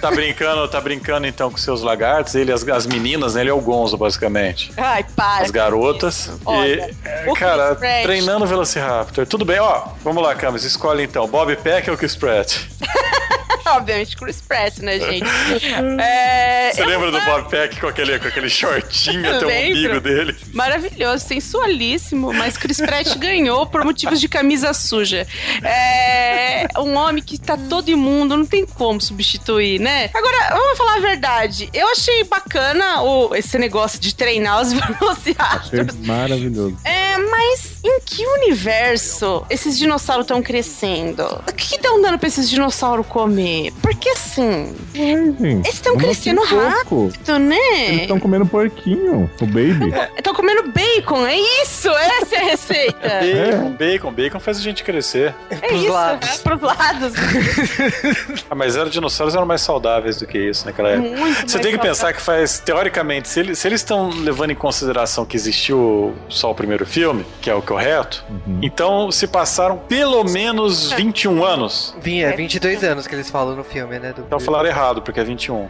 Speaker 2: tá brincando, tá brincando então com seus lagartos, ele, as, as meninas, né? Ele é o Gonzo, basicamente.
Speaker 3: Ai, para.
Speaker 2: As garotas.
Speaker 3: Olha,
Speaker 2: e, é,
Speaker 3: o
Speaker 2: cara, treinando Velociraptor. Tudo bem, ó. Vamos lá, Camis, escolhe então. Bob Peck ou Chris Pratt? [LAUGHS] [LAUGHS]
Speaker 3: Obviamente, Chris Pratt, né, gente? É,
Speaker 2: Você lembra do Bob Peck com aquele, com aquele shortinho até o umbigo dele?
Speaker 3: Maravilhoso, sensualíssimo, mas Chris Pratt [LAUGHS] ganhou por motivos de camisa suja. É um homem que tá todo imundo, não tem como substituir, né? Agora, vamos falar a verdade. Eu achei bacana o, esse negócio de treinar os [LAUGHS]
Speaker 4: achei
Speaker 3: Velociraptors.
Speaker 4: maravilhoso.
Speaker 3: É, mas em que universo esses dinossauros estão crescendo? O que estão dando pra esses dinossauros comer? Porque assim,
Speaker 4: Ué, gente.
Speaker 3: eles estão crescendo
Speaker 4: pouco.
Speaker 3: rápido,
Speaker 4: Eles
Speaker 3: né?
Speaker 4: estão comendo porquinho, o baby.
Speaker 3: Estão comendo bacon, é isso, essa é a receita.
Speaker 2: Bacon, bacon, bacon faz a gente crescer.
Speaker 3: É
Speaker 1: Pros
Speaker 3: isso,
Speaker 1: lados.
Speaker 3: é, pros lados. [LAUGHS]
Speaker 2: Ah, mas eram dinossauros eram mais saudáveis do que isso naquela época.
Speaker 3: Muito
Speaker 2: Você
Speaker 3: mais
Speaker 2: tem que
Speaker 3: saudável.
Speaker 2: pensar que faz, teoricamente, se eles se eles estão levando em consideração que existiu só o primeiro filme, que é o correto,
Speaker 4: Uhum.
Speaker 2: então se passaram pelo menos 21 anos.
Speaker 1: Vim, é 22 anos que eles falam no filme, né? Do
Speaker 2: Então falaram errado, porque é 21.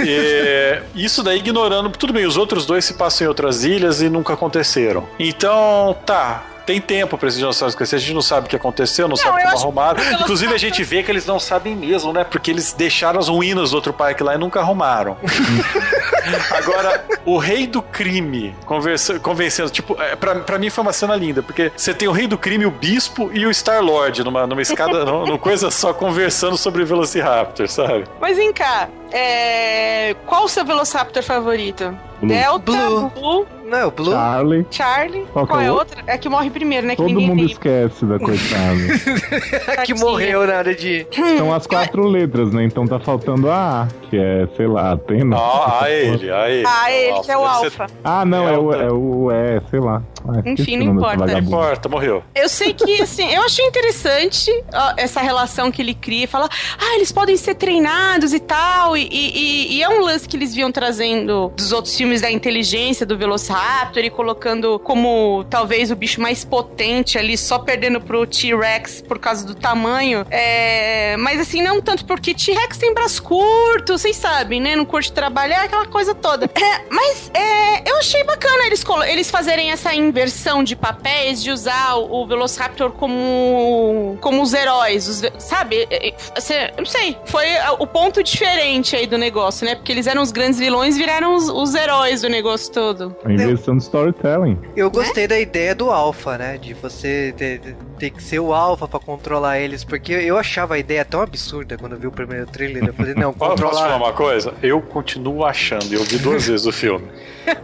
Speaker 2: E, [LAUGHS] isso daí ignorando. Tudo bem, os outros dois se passam em outras ilhas e nunca aconteceram. Então, tá. Tem tempo pra esses dinossauros crescer. A gente não sabe o que aconteceu, não, sabe
Speaker 3: eu
Speaker 2: como arrumaram. Inclusive, a gente vê que eles não sabem mesmo, né? Porque eles deixaram as ruínas do outro parque lá e nunca arrumaram. [LAUGHS] Agora, o rei do crime conversa, convencendo, tipo, é, pra, pra mim foi uma cena linda, porque você tem o rei do crime, o bispo e o Star-Lord numa, numa escada, numa, numa coisa só, conversando sobre Velociraptor, sabe?
Speaker 3: Mas vem cá, é... qual o seu Velociraptor favorito?
Speaker 4: Blue.
Speaker 3: Delta,
Speaker 1: Blue.
Speaker 3: Blue,
Speaker 1: Não, o Blue.
Speaker 4: Charlie.
Speaker 3: Charlie.
Speaker 4: Qual
Speaker 3: Qual,
Speaker 4: que é
Speaker 3: é
Speaker 4: o
Speaker 3: outra? É que morre primeiro, né? Que
Speaker 4: Todo mundo
Speaker 3: lembra.
Speaker 4: esquece da coitada. [LAUGHS]
Speaker 1: que morreu na hora de.
Speaker 4: São as quatro letras, né? Então tá faltando a A, que é, sei lá, Atena.
Speaker 2: Ah, a ele, a ele.
Speaker 3: Ah, ele, que é o Alpha.
Speaker 4: Ah, não, é o,
Speaker 2: Delta.
Speaker 4: é o É, sei lá. Ah,
Speaker 3: Enfim, não
Speaker 4: desse
Speaker 3: importa.
Speaker 2: Não importa, morreu.
Speaker 3: Eu sei que, assim, eu achei interessante ó, essa relação que ele cria. Fala, ah, eles podem ser treinados e tal. E, e- e é um lance que eles vinham trazendo dos outros filmes da inteligência do Velociraptor e colocando como talvez o bicho mais potente ali, só perdendo pro T-Rex por causa do tamanho. É, mas assim, não tanto porque T-Rex tem braço curto, vocês sabem, né? Não curte trabalhar, aquela coisa toda. É, mas é, eu achei bacana eles, eles fazerem essa inversão de papéis, de usar o, o Velociraptor como, como os heróis, os sabe? É, é, eu não sei, foi a- o ponto diferente aí do negócio, né? Porque eles eram os grandes vilões e viraram os, os heróis do negócio todo.
Speaker 4: A inversão do storytelling.
Speaker 1: Eu gostei da ideia do alfa, né? De você ter, ter que ser o alfa pra controlar eles. Porque eu achava a ideia tão absurda quando eu vi o primeiro trailer. Eu falei, não, [LAUGHS]
Speaker 2: Posso posso falar
Speaker 1: controlar.
Speaker 2: uma coisa? Eu continuo achando, eu vi duas vezes o filme.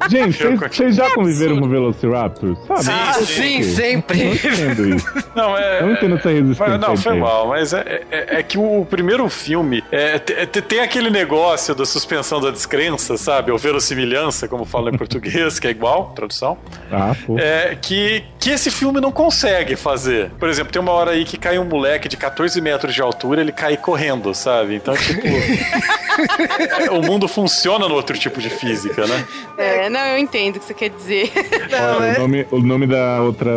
Speaker 4: Gente, vocês- já conviveram com Velociraptor? Sabe?
Speaker 2: Sim,
Speaker 1: Ah,
Speaker 2: sim.
Speaker 1: sim,
Speaker 4: Eu não
Speaker 1: sempre.
Speaker 4: entendo isso. [LAUGHS]
Speaker 2: Não, é.
Speaker 4: Eu não entendo essa resistência.
Speaker 2: Mas, não, foi mal, mas é, é- é que o primeiro filme é, te- tem aquele negócio da suspensão da descrença, sabe? Ou verossimilhança, como fala em português, [LAUGHS] que é igual, tradução.
Speaker 4: Ah, pô.
Speaker 2: É, que, que esse filme não consegue fazer. Por exemplo, tem uma hora aí que cai um moleque de 14 metros de altura, ele cai correndo, sabe? Então, tipo. é, [LAUGHS] o mundo funciona no outro tipo de física, né?
Speaker 3: É, não, eu entendo o que você quer dizer.
Speaker 1: Não,
Speaker 4: Olha,
Speaker 1: é-
Speaker 4: o, nome, o nome da outra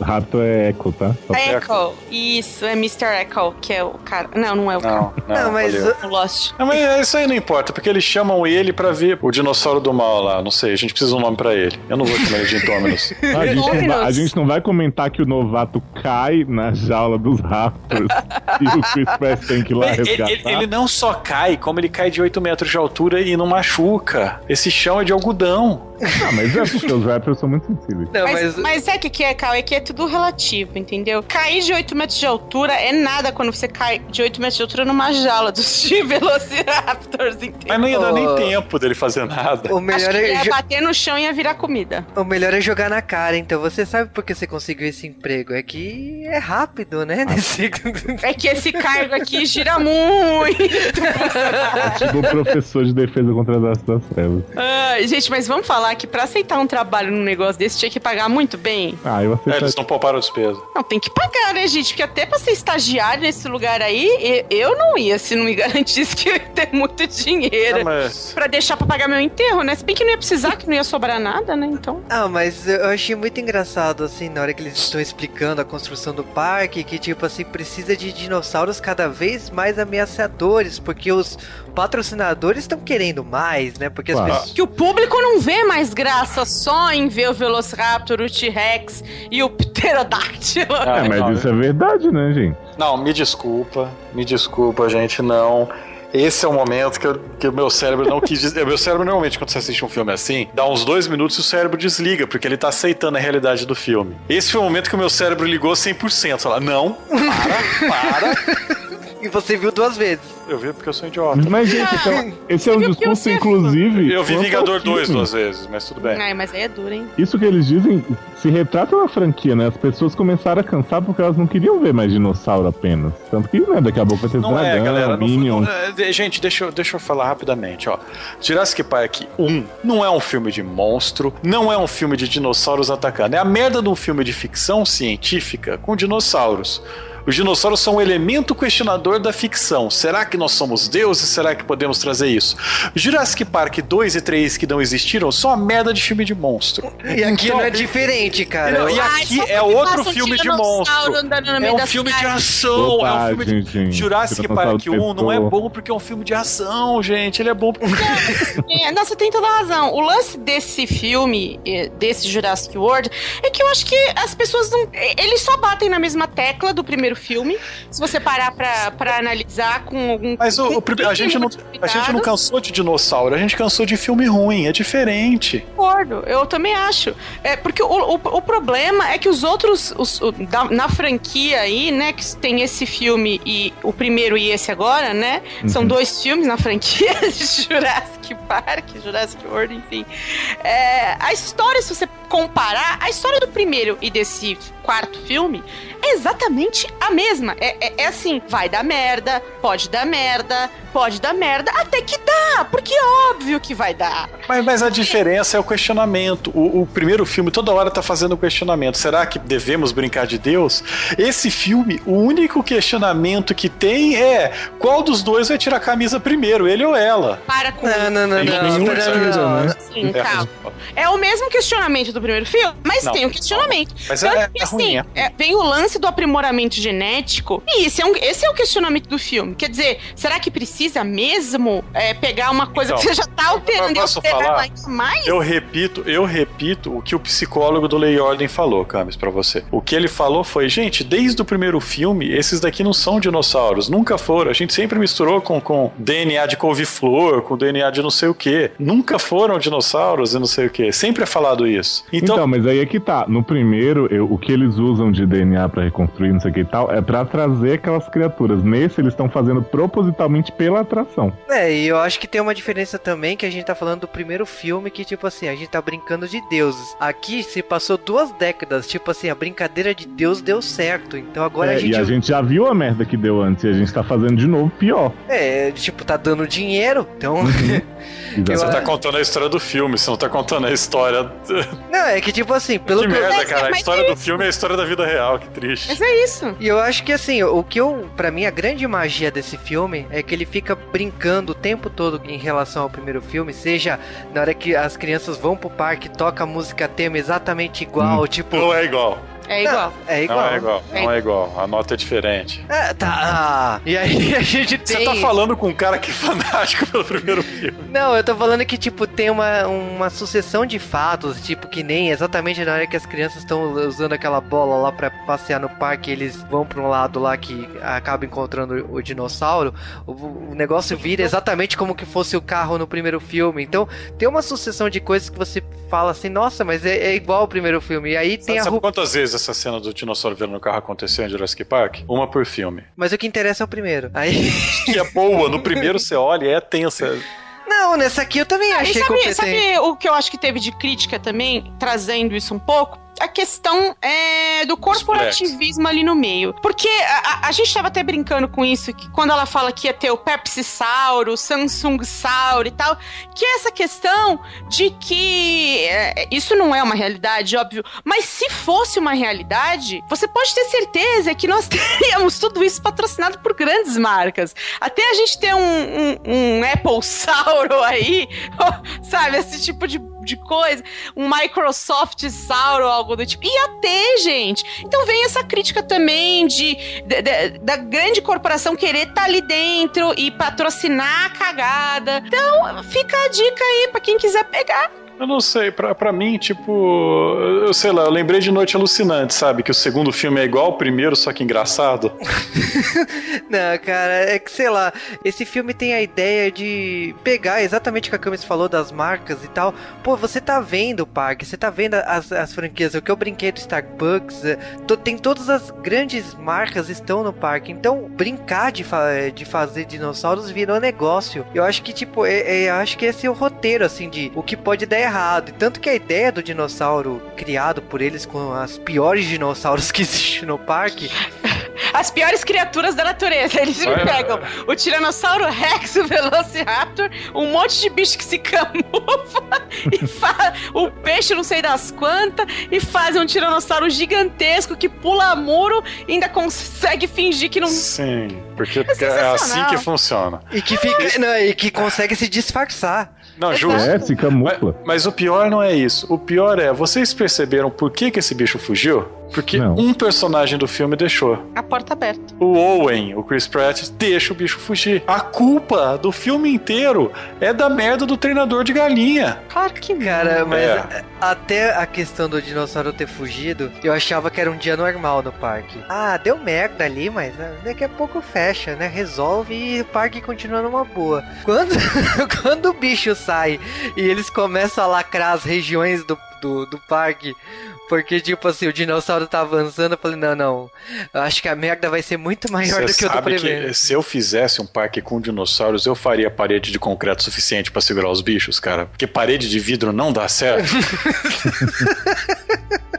Speaker 4: Raptor é Echo, tá? Pra-
Speaker 3: Echo, isso, é Mr. Echo, que é o cara. Não, não é o cara.
Speaker 2: Não, não,
Speaker 1: Não, mas.
Speaker 3: O Lost.
Speaker 2: Não, mas isso aí não importa, porque eles chamam ele pra ver o dinossauro do mal lá. Não sei, a gente precisa de um nome pra ele. Eu não vou chamar ele de Indominus.
Speaker 4: Ah, [LAUGHS] a, gente não vai, a gente não vai comentar que o novato cai na jaula dos Raptors [LAUGHS] e o Chris Pratt tem que ir lá
Speaker 2: Ele,
Speaker 4: resgatar.
Speaker 2: ele- ele não só cai, como ele cai de 8 metros de altura e não machuca. Esse chão é de algodão. [LAUGHS]
Speaker 4: Ah, mas é porque os Raptors são muito sensíveis.
Speaker 1: Não,
Speaker 3: Mas,
Speaker 1: mas,
Speaker 3: mas o que que é, Cal? É que é tudo relativo, entendeu? Cair de 8 metros de altura é nada quando você cai de 8 metros de altura numa jaula dos [LAUGHS] Velociraptors, entendeu?
Speaker 2: Mas não ia dar nem tempo dele fazer nada.
Speaker 1: o
Speaker 3: Acho
Speaker 1: melhor,
Speaker 3: que
Speaker 1: é
Speaker 3: ia
Speaker 1: jo-
Speaker 3: bater no chão e ia virar comida.
Speaker 1: o melhor é jogar na cara, então. Você sabe por que você conseguiu esse emprego? É que é rápido, né? Nesse- [LAUGHS]
Speaker 3: É que esse cargo aqui gira muito.
Speaker 4: É tipo o professor de defesa contra as das trevas.
Speaker 3: Ai, gente, mas vamos falar falar que pra aceitar um trabalho num negócio desse tinha que pagar muito bem?
Speaker 4: Ah, eu
Speaker 2: É,
Speaker 4: aceito.
Speaker 2: eles não pouparam despesa.
Speaker 3: Não, tem que pagar, né, gente? Porque até pra ser estagiário nesse lugar aí, e- eu não ia se não me [LAUGHS] garantisse que eu ia ter muito dinheiro.
Speaker 2: Ah, mas...
Speaker 3: Pra deixar pra pagar meu enterro, né? Se bem que não ia precisar, que não ia sobrar nada, né? Então.
Speaker 1: Ah, mas eu achei muito engraçado, assim, na hora que eles estão explicando a construção do parque, que, tipo assim, precisa de dinossauros cada vez mais ameaçadores, porque os patrocinadores estão querendo mais, né? Porque as
Speaker 4: Claro.
Speaker 1: pessoas.
Speaker 3: Que o público não vê mais graça só em ver o Velociraptor, o T-Rex e o Pterodáctilo.
Speaker 2: Ah,
Speaker 4: É, mas
Speaker 2: não,
Speaker 4: isso é verdade, né, gente?
Speaker 2: Não, me desculpa, me desculpa, gente, não. Esse é o momento que, eu- que o meu cérebro não quis [LAUGHS] meu cérebro, normalmente, quando você assiste um filme assim, dá uns dois minutos e o cérebro desliga, porque ele tá aceitando a realidade do filme. Esse foi o momento que o meu cérebro ligou 100%. Fala, não, para, para. [LAUGHS]
Speaker 1: E você viu duas vezes.
Speaker 2: Eu vi porque eu sou idiota.
Speaker 4: Mas, gente, então, esse é um discurso,
Speaker 3: você-
Speaker 4: inclusive.
Speaker 2: Eu vi Vingador 2
Speaker 4: filme.
Speaker 2: duas vezes, mas tudo bem.
Speaker 3: Ai, mas aí é duro, hein?
Speaker 4: Isso que eles dizem se retrata na franquia, né? As pessoas começaram a cansar porque elas não queriam ver mais dinossauro apenas. Tanto que, né, daqui a pouco vai ter
Speaker 2: Não
Speaker 4: dragão,
Speaker 2: é, galera. Não,
Speaker 4: Minion.
Speaker 2: não- é, gente, deixa eu, deixa eu falar rapidamente, ó. Jurassic Park 1 não é um filme de monstro, não é um filme de dinossauros atacando. É a merda de um filme de ficção científica com dinossauros. Os dinossauros são um elemento questionador da ficção. Será que nós somos deuses? Será que podemos trazer isso? Jurassic Park 2 e 3 que não existiram são uma merda de filme de monstro.
Speaker 1: E aqui
Speaker 2: Então-
Speaker 1: não é diferente, cara.
Speaker 2: Não, e
Speaker 3: Ai,
Speaker 2: aqui
Speaker 3: só
Speaker 2: é outro
Speaker 3: um
Speaker 2: filme de monstro. É um filme de
Speaker 3: cidade.
Speaker 2: ação. é um filme de...
Speaker 4: gente.
Speaker 2: Jurassic Park 1 não é bom porque é um filme de ação, gente. Ele é bom porque.
Speaker 3: É, não, você tem toda a razão. O lance desse filme, desse Jurassic World, é que eu acho que as pessoas não. Eles só batem na mesma tecla do primeiro filme. Se você parar pra, pra analisar com algum.
Speaker 2: Mas o, o a, gente não, a gente não cansou de dinossauro, a gente cansou de filme ruim, é diferente.
Speaker 3: concordo, eu também acho. É, porque o, o, o problema é que os outros, os- o- da- na franquia aí, né, que tem esse filme e o primeiro e esse agora, né, são dois filmes na franquia [LAUGHS] de Jurassic Park, Jurassic World, enfim. É, a história, se você comparar, a história do primeiro e desse quarto filme é exatamente a mesma. É, é- é assim, vai dar merda, pode dar merda, pode dar merda, até que dá, porque é óbvio que vai dar.
Speaker 2: Mas, mas a diferença é o questionamento. O, o primeiro filme toda hora tá fazendo questionamento. Será que devemos brincar de Deus? Esse filme, o único questionamento que tem é qual dos dois vai tirar a camisa primeiro, ele ou ela?
Speaker 3: Para com
Speaker 1: Não, não, não, não. não,
Speaker 4: tira,
Speaker 1: não.
Speaker 4: né?
Speaker 3: Sim,
Speaker 2: É,
Speaker 3: calma. É o mesmo questionamento do primeiro filme, mas
Speaker 2: Não.
Speaker 3: tem um questionamento.
Speaker 2: Mas
Speaker 3: Tanto
Speaker 2: é-
Speaker 3: que,
Speaker 2: é ruim,
Speaker 3: assim,
Speaker 2: é
Speaker 3: é- vem o lance do aprimoramento genético, e esse é, um- esse é o questionamento do filme. Quer dizer, será que precisa mesmo é, pegar uma coisa
Speaker 2: Então,
Speaker 3: que você já tá alterando e
Speaker 2: posso
Speaker 3: alterar
Speaker 2: falar?
Speaker 3: ainda mais?
Speaker 2: Eu repito, eu repito o que o psicólogo do Lei e Ordem falou, Camis, pra você. O que ele falou foi, gente, desde o primeiro filme, esses daqui não são dinossauros, nunca foram. A gente sempre misturou com, com DNA de couve-flor, com DNA de não sei o que. Nunca foram dinossauros e não sei o que. Sempre é falado isso.
Speaker 4: Então,
Speaker 2: Então,
Speaker 4: mas aí é que tá. No primeiro, eu- o que eles usam de DNA pra reconstruir, não sei o que e tal, é pra trazer aquelas criaturas. Nesse, eles estão fazendo propositalmente pela atração.
Speaker 1: É, e eu acho que tem uma diferença também que a gente tá falando do primeiro filme, que tipo assim, a gente tá brincando de deuses. Aqui se passou duas décadas, tipo assim, a brincadeira de Deus deu certo. Então agora
Speaker 4: É,
Speaker 1: a gente.
Speaker 4: E a gente já viu a merda que deu antes e a gente tá fazendo de novo pior.
Speaker 1: É, tipo, tá dando dinheiro. Então. [LAUGHS]
Speaker 2: você
Speaker 4: Exatamente.
Speaker 2: tá contando a história do filme, você não tá contando a história.
Speaker 1: não, é que tipo assim, pelo
Speaker 2: que
Speaker 1: que
Speaker 2: merda, cara. A história do filme é a história da vida real, que triste.
Speaker 3: Mas é isso.
Speaker 1: E eu acho que assim, o que eu, Pra mim, a grande magia desse filme é que ele fica brincando o tempo todo em relação ao primeiro filme, seja na hora que as crianças vão pro parque, toca a música tema exatamente igual, tipo,
Speaker 2: Não é igual.
Speaker 3: É igual.
Speaker 1: é igual.
Speaker 2: Não é igual. Não é igual. A nota é diferente.
Speaker 1: Ah, tá. Ah, e aí a gente tem.
Speaker 2: Você tá falando com um cara que é fanático pelo primeiro filme.
Speaker 1: Não, eu tô falando que, tipo, tem uma, uma sucessão de fatos, tipo, que nem exatamente na hora que as crianças estão usando aquela bola lá pra passear no parque, eles vão pra um lado lá que acaba encontrando o dinossauro, o, o negócio vira exatamente como que fosse o carro no primeiro filme. Então, tem uma sucessão de coisas que você fala assim, nossa, mas é, é igual ao primeiro filme. E aí tem
Speaker 2: Sabe,
Speaker 1: a
Speaker 2: sabe quantas vezes essa cena do dinossauro virando no carro aconteceu em Jurassic Park? Uma por filme.
Speaker 1: Mas o que interessa é o primeiro. Aí. [LAUGHS]
Speaker 2: Que é boa, no primeiro você olha e é tensa.
Speaker 1: Não, nessa aqui eu também
Speaker 3: E
Speaker 1: achei
Speaker 3: sabe,
Speaker 1: competente.
Speaker 3: sabe o que eu acho que teve de crítica também, trazendo isso um pouco? A questão é, do corporativismo ali no meio. Porque a, a, a gente tava até brincando com isso, que quando ela fala que ia ter o Pepsi Sauro, o Samsung Sauro e tal, que é essa questão de que é, isso não é uma realidade, óbvio, mas se fosse uma realidade, você pode ter certeza que nós [LAUGHS] teríamos tudo isso patrocinado por grandes marcas. Até a gente ter um, um, um Apple Sauro aí, [LAUGHS] sabe, esse tipo de de coisa, um Microsoft Sauro ou algo do tipo. Ia ter, gente. Então vem essa crítica também de, de, de da grande corporação querer estar tá ali dentro e patrocinar a cagada. Então fica a dica aí para quem quiser pegar.
Speaker 2: Eu não sei, pra, pra mim, tipo, eu sei lá, eu lembrei de Noite Alucinante, sabe? Que o segundo filme é igual ao primeiro, só que engraçado. [LAUGHS]
Speaker 1: não, cara, é que sei lá, esse filme tem a ideia de pegar exatamente o que a Camis falou das marcas e tal. Pô, você tá vendo parque, você tá vendo as, as franquias, o que eu brinquei do Starbucks, é, tem todas as grandes marcas estão no parque. Então, brincar de, fa de fazer dinossauros virou negócio. Eu acho que, tipo, é, é, eu acho que esse é o roteiro, assim, de o que pode dar errado. E tanto que a ideia do dinossauro criado por eles com as piores dinossauros que existem no parque.
Speaker 3: As piores criaturas da natureza. Eles me pegam o Tiranossauro Rex, o Velociraptor, um monte de bicho que se camufla, [LAUGHS] e o peixe não sei das quantas, e fazem um Tiranossauro gigantesco que pula muro e ainda consegue fingir que não.
Speaker 2: Sim, porque, é, é assim que funciona.
Speaker 1: E que, fica, não, e que consegue se disfarçar.
Speaker 2: Não, justo.
Speaker 4: É, se camufla.
Speaker 2: Mas, mas, o pior não é isso. O pior é, vocês perceberam por que, que esse bicho fugiu? Porque não. um personagem do filme deixou.
Speaker 3: A porta aberta.
Speaker 2: O Owen, o Chris Pratt, deixa o bicho fugir. A culpa do filme inteiro é da merda do treinador de galinha.
Speaker 3: Claro que
Speaker 1: Cara, mas é. até a questão do dinossauro ter fugido, eu achava que era um dia normal no parque. Ah, deu merda ali, mas né, daqui a pouco fecha, né? Resolve e o parque continua numa boa. Quando, [LAUGHS] quando o bicho sai e eles começam a lacrar as regiões do, do, do parque porque, tipo assim, o dinossauro tá avançando. Eu falei, não, não. Eu acho que a merda vai ser muito maior Cê do que eu tô prevendo.
Speaker 2: se eu fizesse um parque com dinossauros, eu faria parede de concreto suficiente para segurar os bichos, cara. Porque parede de vidro não dá certo. [LAUGHS]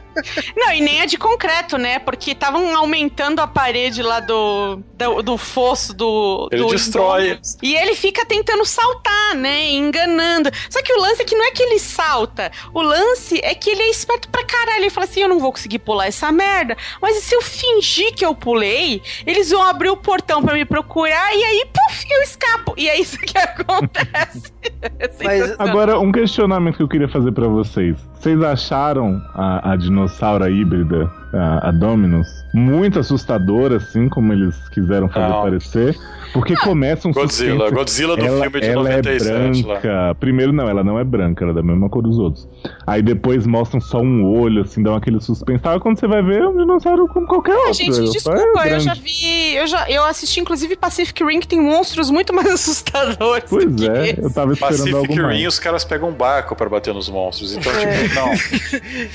Speaker 3: Não, e nem é de concreto, né? Porque estavam aumentando a parede lá do, do, do fosso do.
Speaker 2: Ele
Speaker 3: do
Speaker 2: destrói.
Speaker 3: E ele fica tentando saltar, né? Enganando. Só que o lance é que não é que ele salta. O lance é que ele é esperto pra caralho. Ele fala assim: eu não vou conseguir pular essa merda. Mas se eu fingir que eu pulei, eles vão abrir o portão para me procurar e aí, puf, eu escapo. E é isso que [LAUGHS] acontece.
Speaker 4: É mas agora, um questionamento que eu queria fazer para vocês. Vocês acharam a, a dinossauro híbrida, a, a Dominus, muito assustadora, assim como eles quiseram fazer Não. parecer? Porque começa um
Speaker 2: Godzilla,
Speaker 4: suspense.
Speaker 2: Godzilla do
Speaker 4: ela,
Speaker 2: filme de
Speaker 4: ela
Speaker 2: 97
Speaker 4: é branca. Lá. Primeiro não, ela não é branca, ela é da mesma cor dos outros. Aí depois mostram só um olho, assim, dão aquele suspense. Sabe quando você vai ver um dinossauro como qualquer outro.
Speaker 3: Gente, desculpa, é eu já vi. Eu, já, eu assisti, inclusive, Pacific Rim, que tem monstros muito mais [LAUGHS] assustadores.
Speaker 4: Pois é, esse. eu tava esperando
Speaker 2: Pacific
Speaker 4: algo
Speaker 2: Rim,
Speaker 4: mais.
Speaker 2: os caras pegam um barco pra bater nos monstros. Então, é. tipo, não.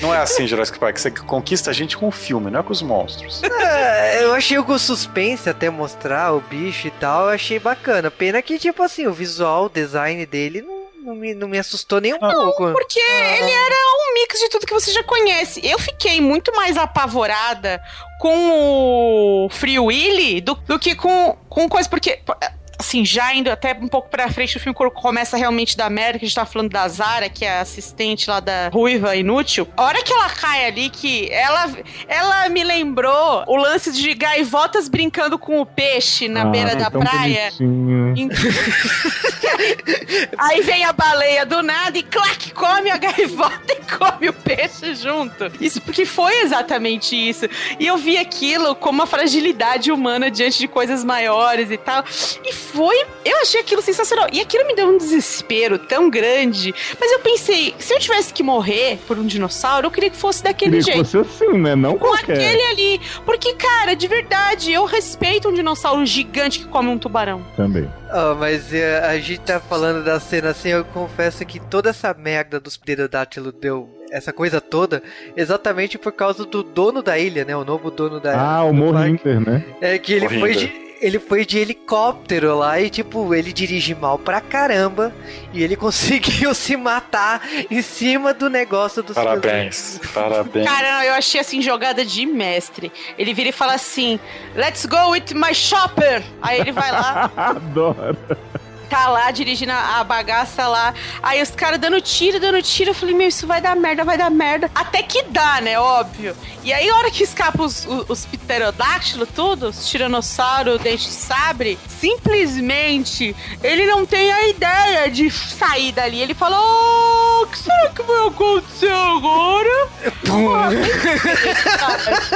Speaker 2: [LAUGHS] Não é assim, Jurassic Park. Você conquista a gente com o filme, não é com os monstros.
Speaker 1: É, eu achei o suspense até mostrar o bicho e tal, eu achei bacana. Pena que, tipo assim, o visual, o design dele não não me, não me assustou nem um não, pouco.
Speaker 3: Porque ah. ele era um mix de tudo que você já conhece. Eu fiquei muito mais apavorada com o Free Willy do, do que com, com coisa. Porque assim, já indo até um pouco pra frente, o filme começa realmente da merda, que a gente tá falando da Zara, que é a assistente lá da Ruiva Inútil. A hora que ela cai ali, que ela, ela me lembrou o lance de gaivotas brincando com o peixe na ah, beira é da praia. Aí vem a baleia do nada e clac, come a gaivota e come o peixe junto. Isso porque foi exatamente isso. E eu vi aquilo como uma fragilidade humana diante de coisas maiores e tal. E foi. Eu achei aquilo sensacional. E aquilo me deu um desespero tão grande. Mas eu pensei, se eu tivesse que morrer por um dinossauro, eu queria que fosse daquele
Speaker 4: queria
Speaker 3: jeito.
Speaker 4: Que fosse assim, né? Não Com qualquer.
Speaker 3: aquele ali. Porque, cara, de verdade, eu respeito um dinossauro gigante que come um tubarão.
Speaker 4: Também.
Speaker 1: Oh, mas uh, a gente tá falando da cena assim, eu confesso que toda essa merda dos pterodátilos deu essa coisa toda exatamente por causa do dono da ilha, né? O novo dono da
Speaker 4: Ah, o Mohinder, né?
Speaker 1: É que ele foi de ele foi de helicóptero lá e, tipo, ele dirige mal pra caramba e ele [LAUGHS] conseguiu se matar em cima do negócio dos
Speaker 2: Parabéns, parabéns.
Speaker 3: Cara, eu achei assim, jogada de mestre. Ele vira e fala assim: Let's go with my shopper. Aí ele vai lá, [LAUGHS]
Speaker 4: Adoro.
Speaker 3: Tá lá dirigindo a bagaça lá. Aí os caras dando tiro, dando tiro. Eu falei, meu, isso vai dar merda, vai dar merda. Até que dá, né? Óbvio. E aí, a hora que escapa os, os, os pterodáctilos, tudo, os tiranossauro, dente de sabre, simplesmente ele não tem a ideia de sair dali. Ele fala: Oh, o que será que vai acontecer agora?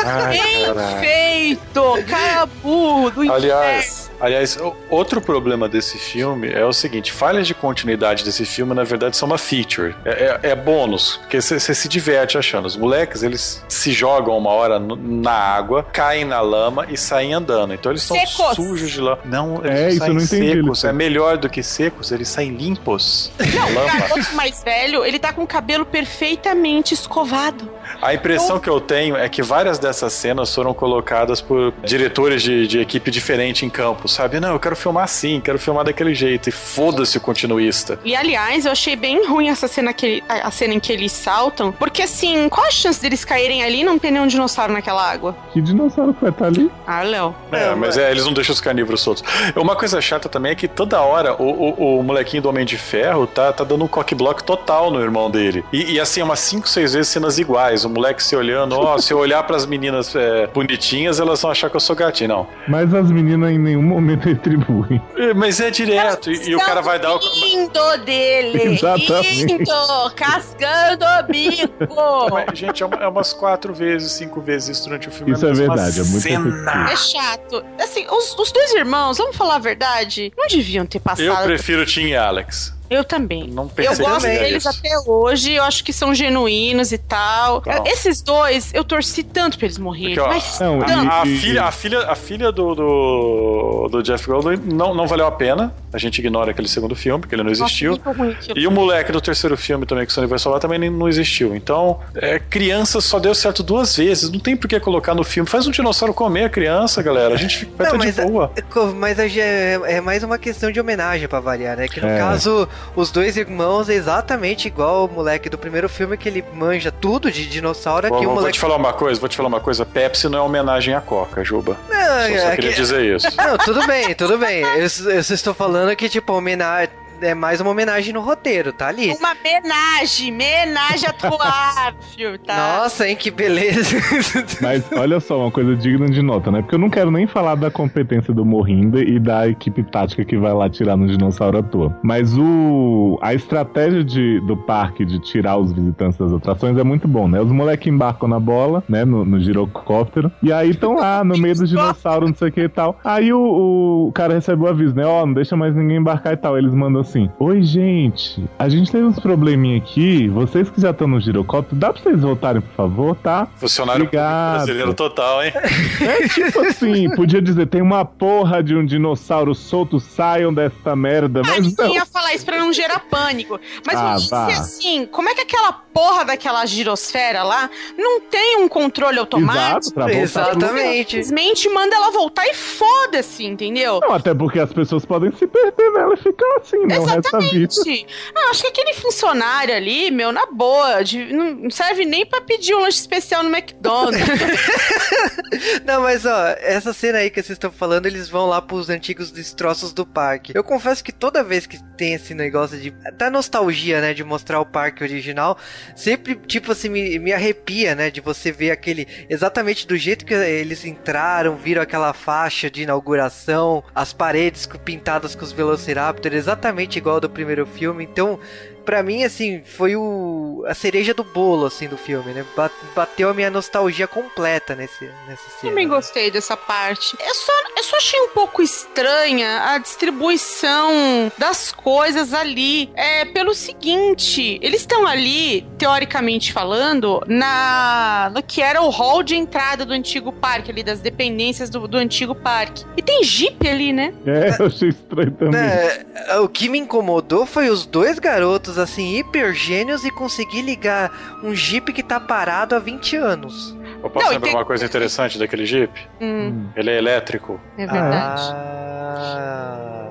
Speaker 2: Ai,
Speaker 3: Bem feito! Cara burro do
Speaker 2: Aliás, aliás, outro problema desse filme é o seguinte: falhas de continuidade desse filme, na verdade, são uma feature. É, é- é bônus, porque você se diverte achando. Os moleques, eles se jogam uma hora na água, caem na lama e saem andando. Então eles são
Speaker 3: Secos.
Speaker 2: sujos de lama. Não, eles
Speaker 4: É,
Speaker 2: não
Speaker 4: isso eu
Speaker 2: saem
Speaker 4: não entendi,
Speaker 2: secos. É melhor do que secos, eles saem limpos.
Speaker 3: Não, o garoto mais velho, ele tá com o cabelo perfeitamente escovado.
Speaker 2: A impressão que eu tenho é que várias dessas cenas foram colocadas por diretores de, de equipe diferente em campo, sabe? Não, eu quero filmar assim, quero filmar daquele jeito. E foda-se o continuista.
Speaker 3: E aliás, eu achei bem ruim essa cena que ele- a cena em que eles saltam, porque assim, qual a chance deles caírem ali e não ter nenhum dinossauro naquela água?
Speaker 4: Que dinossauro que vai estar ali?
Speaker 3: Ah, Léo.
Speaker 2: É, mas é, eles não deixam os carnívoros soltos. Uma coisa chata também é que toda hora o, o, o molequinho do Homem de Ferro tá, tá dando um cockblock total no irmão dele. E, e, assim, umas 5, 6 vezes cenas iguais. O moleque se olhando, ó, se eu olhar pras meninas é, bonitinhas, elas vão achar que eu sou gatinho. Não.
Speaker 4: Mas as meninas em nenhum momento [LAUGHS] retribuem.
Speaker 2: É, Mas é direto. E, e o cara vai dar o.
Speaker 3: Indo dele!
Speaker 4: Exatamente.
Speaker 3: Indo! Cascando o bico! [LAUGHS]
Speaker 2: Mas, gente, é, uma- é umas quatro vezes, cinco vezes isso durante o filme.
Speaker 4: Isso é
Speaker 2: mesma
Speaker 4: verdade, é muito
Speaker 2: cena.
Speaker 3: É chato. Assim, os, os dois irmãos, vamos falar a verdade, não deviam ter passado.
Speaker 2: Eu prefiro Tim e Alex.
Speaker 3: Eu também.
Speaker 2: Não
Speaker 3: Eu gosto
Speaker 2: seria
Speaker 3: deles até hoje, eu acho que são genuínos e tal.
Speaker 2: Não.
Speaker 3: Esses dois, eu torci tanto pra eles morrerem.
Speaker 2: Porque, ó,
Speaker 3: mas
Speaker 4: Não,
Speaker 3: tanto.
Speaker 2: A, a filha, a filha, a filha do, do, do Jeff Goldblum não, não valeu a pena. A gente ignora aquele segundo filme, porque ele não
Speaker 3: Nossa,
Speaker 2: existiu.
Speaker 3: ruim aquilo.
Speaker 2: E o moleque do terceiro filme também, que o Sony vai salvar, também não existiu. Então, é, criança só deu certo duas vezes. Não tem por que colocar no filme. Faz um dinossauro comer a criança, galera. A gente fica- vai
Speaker 1: Não,
Speaker 2: estar
Speaker 1: mas,
Speaker 2: de boa.
Speaker 1: é- co- mas aí já é, é mais uma questão de homenagem pra variar, né? Que no
Speaker 4: É.
Speaker 1: caso, os dois irmãos é exatamente igual o moleque do primeiro filme, que ele manja tudo de dinossauro.
Speaker 2: Vou,
Speaker 1: Aqui o
Speaker 2: vou
Speaker 1: moleque.
Speaker 2: te falar uma coisa, vou te falar uma coisa. Pepsi não é homenagem à Coca, Juba.
Speaker 1: Não,
Speaker 2: Só, só
Speaker 1: é
Speaker 2: queria
Speaker 1: que-
Speaker 2: dizer isso. [LAUGHS]
Speaker 1: Não, tudo bem, tudo bem. Eu, eu só estou falando que, tipo, homenagem. É mais uma homenagem no roteiro, tá ali.
Speaker 3: Uma menagem, menagem atuável, [LAUGHS] tá?
Speaker 1: Nossa, hein, que beleza. [LAUGHS]
Speaker 4: Mas olha só, uma coisa digna de nota, né? Porque eu não quero nem falar da competência do Morrinda e da equipe tática que vai lá tirar no dinossauro à toa. Mas o a estratégia de, do parque de tirar os visitantes das atrações é muito bom, né? Os moleques embarcam na bola, né? No, no girocóptero. E aí estão lá no meio do [LAUGHS] dinossauro, não sei o que e tal. Aí o, o cara recebe o aviso, né? Ó, não deixa mais ninguém embarcar e tal. Eles mandam assim: Oi, gente, a gente teve uns probleminha aqui. Vocês que já estão no girocóptero, dá pra vocês voltarem, por favor, tá?
Speaker 2: Funcionário brasileiro total, hein?
Speaker 4: É tipo assim, podia dizer, tem uma porra de um dinossauro solto, saiam desta merda,
Speaker 3: Ah,
Speaker 4: mas
Speaker 3: ninguém
Speaker 4: não.
Speaker 3: ia falar isso pra não gerar pânico. Mas
Speaker 4: Ah,
Speaker 3: me disse assim, como é que aquela porra daquela girosfera lá não tem um controle automático?
Speaker 4: Exato.
Speaker 1: Exatamente.
Speaker 3: Simplesmente manda ela voltar e foda-se, entendeu?
Speaker 4: Não, até porque as pessoas podem se perder nela e ficar assim, né? O resto da vida.
Speaker 3: Exatamente. Ah, acho que aquele funcionário ali, meu, na boa, de- não serve nem pra pedir um lanche especial no McDonald's. [LAUGHS]
Speaker 1: Não, mas ó, essa cena aí que vocês estão falando, eles vão lá pros antigos destroços do parque. Eu confesso que toda vez que tem esse negócio de. da nostalgia, né? De mostrar o parque original, sempre, tipo assim, me, me arrepia, né? De você ver aquele. exatamente do jeito que eles entraram, viram aquela faixa de inauguração, as paredes pintadas com os Velociraptor, exatamente igual ao do primeiro filme. Então. Pra mim, assim, foi o a cereja do bolo, assim, do filme, né? Ba- Bateu a minha nostalgia completa nesse, nessa cena.
Speaker 3: Também gostei dessa parte. Eu só, só achei um pouco estranha a distribuição das coisas ali. É pelo seguinte: eles estão ali, teoricamente falando, na no que era o hall de entrada do antigo parque, ali, das dependências do, do antigo parque. E tem Jeep ali, né?
Speaker 4: É, eu achei estranho também.
Speaker 1: É, o que me incomodou foi os dois garotos, assim, hiper gênios e conseguir ligar um Jeep que tá parado há 20 anos.
Speaker 2: Eu posso
Speaker 3: Não,
Speaker 2: lembrar
Speaker 3: tem-
Speaker 2: uma coisa interessante daquele Jeep?
Speaker 3: Hum,
Speaker 2: Ele é elétrico.
Speaker 3: é verdade.
Speaker 1: Ah,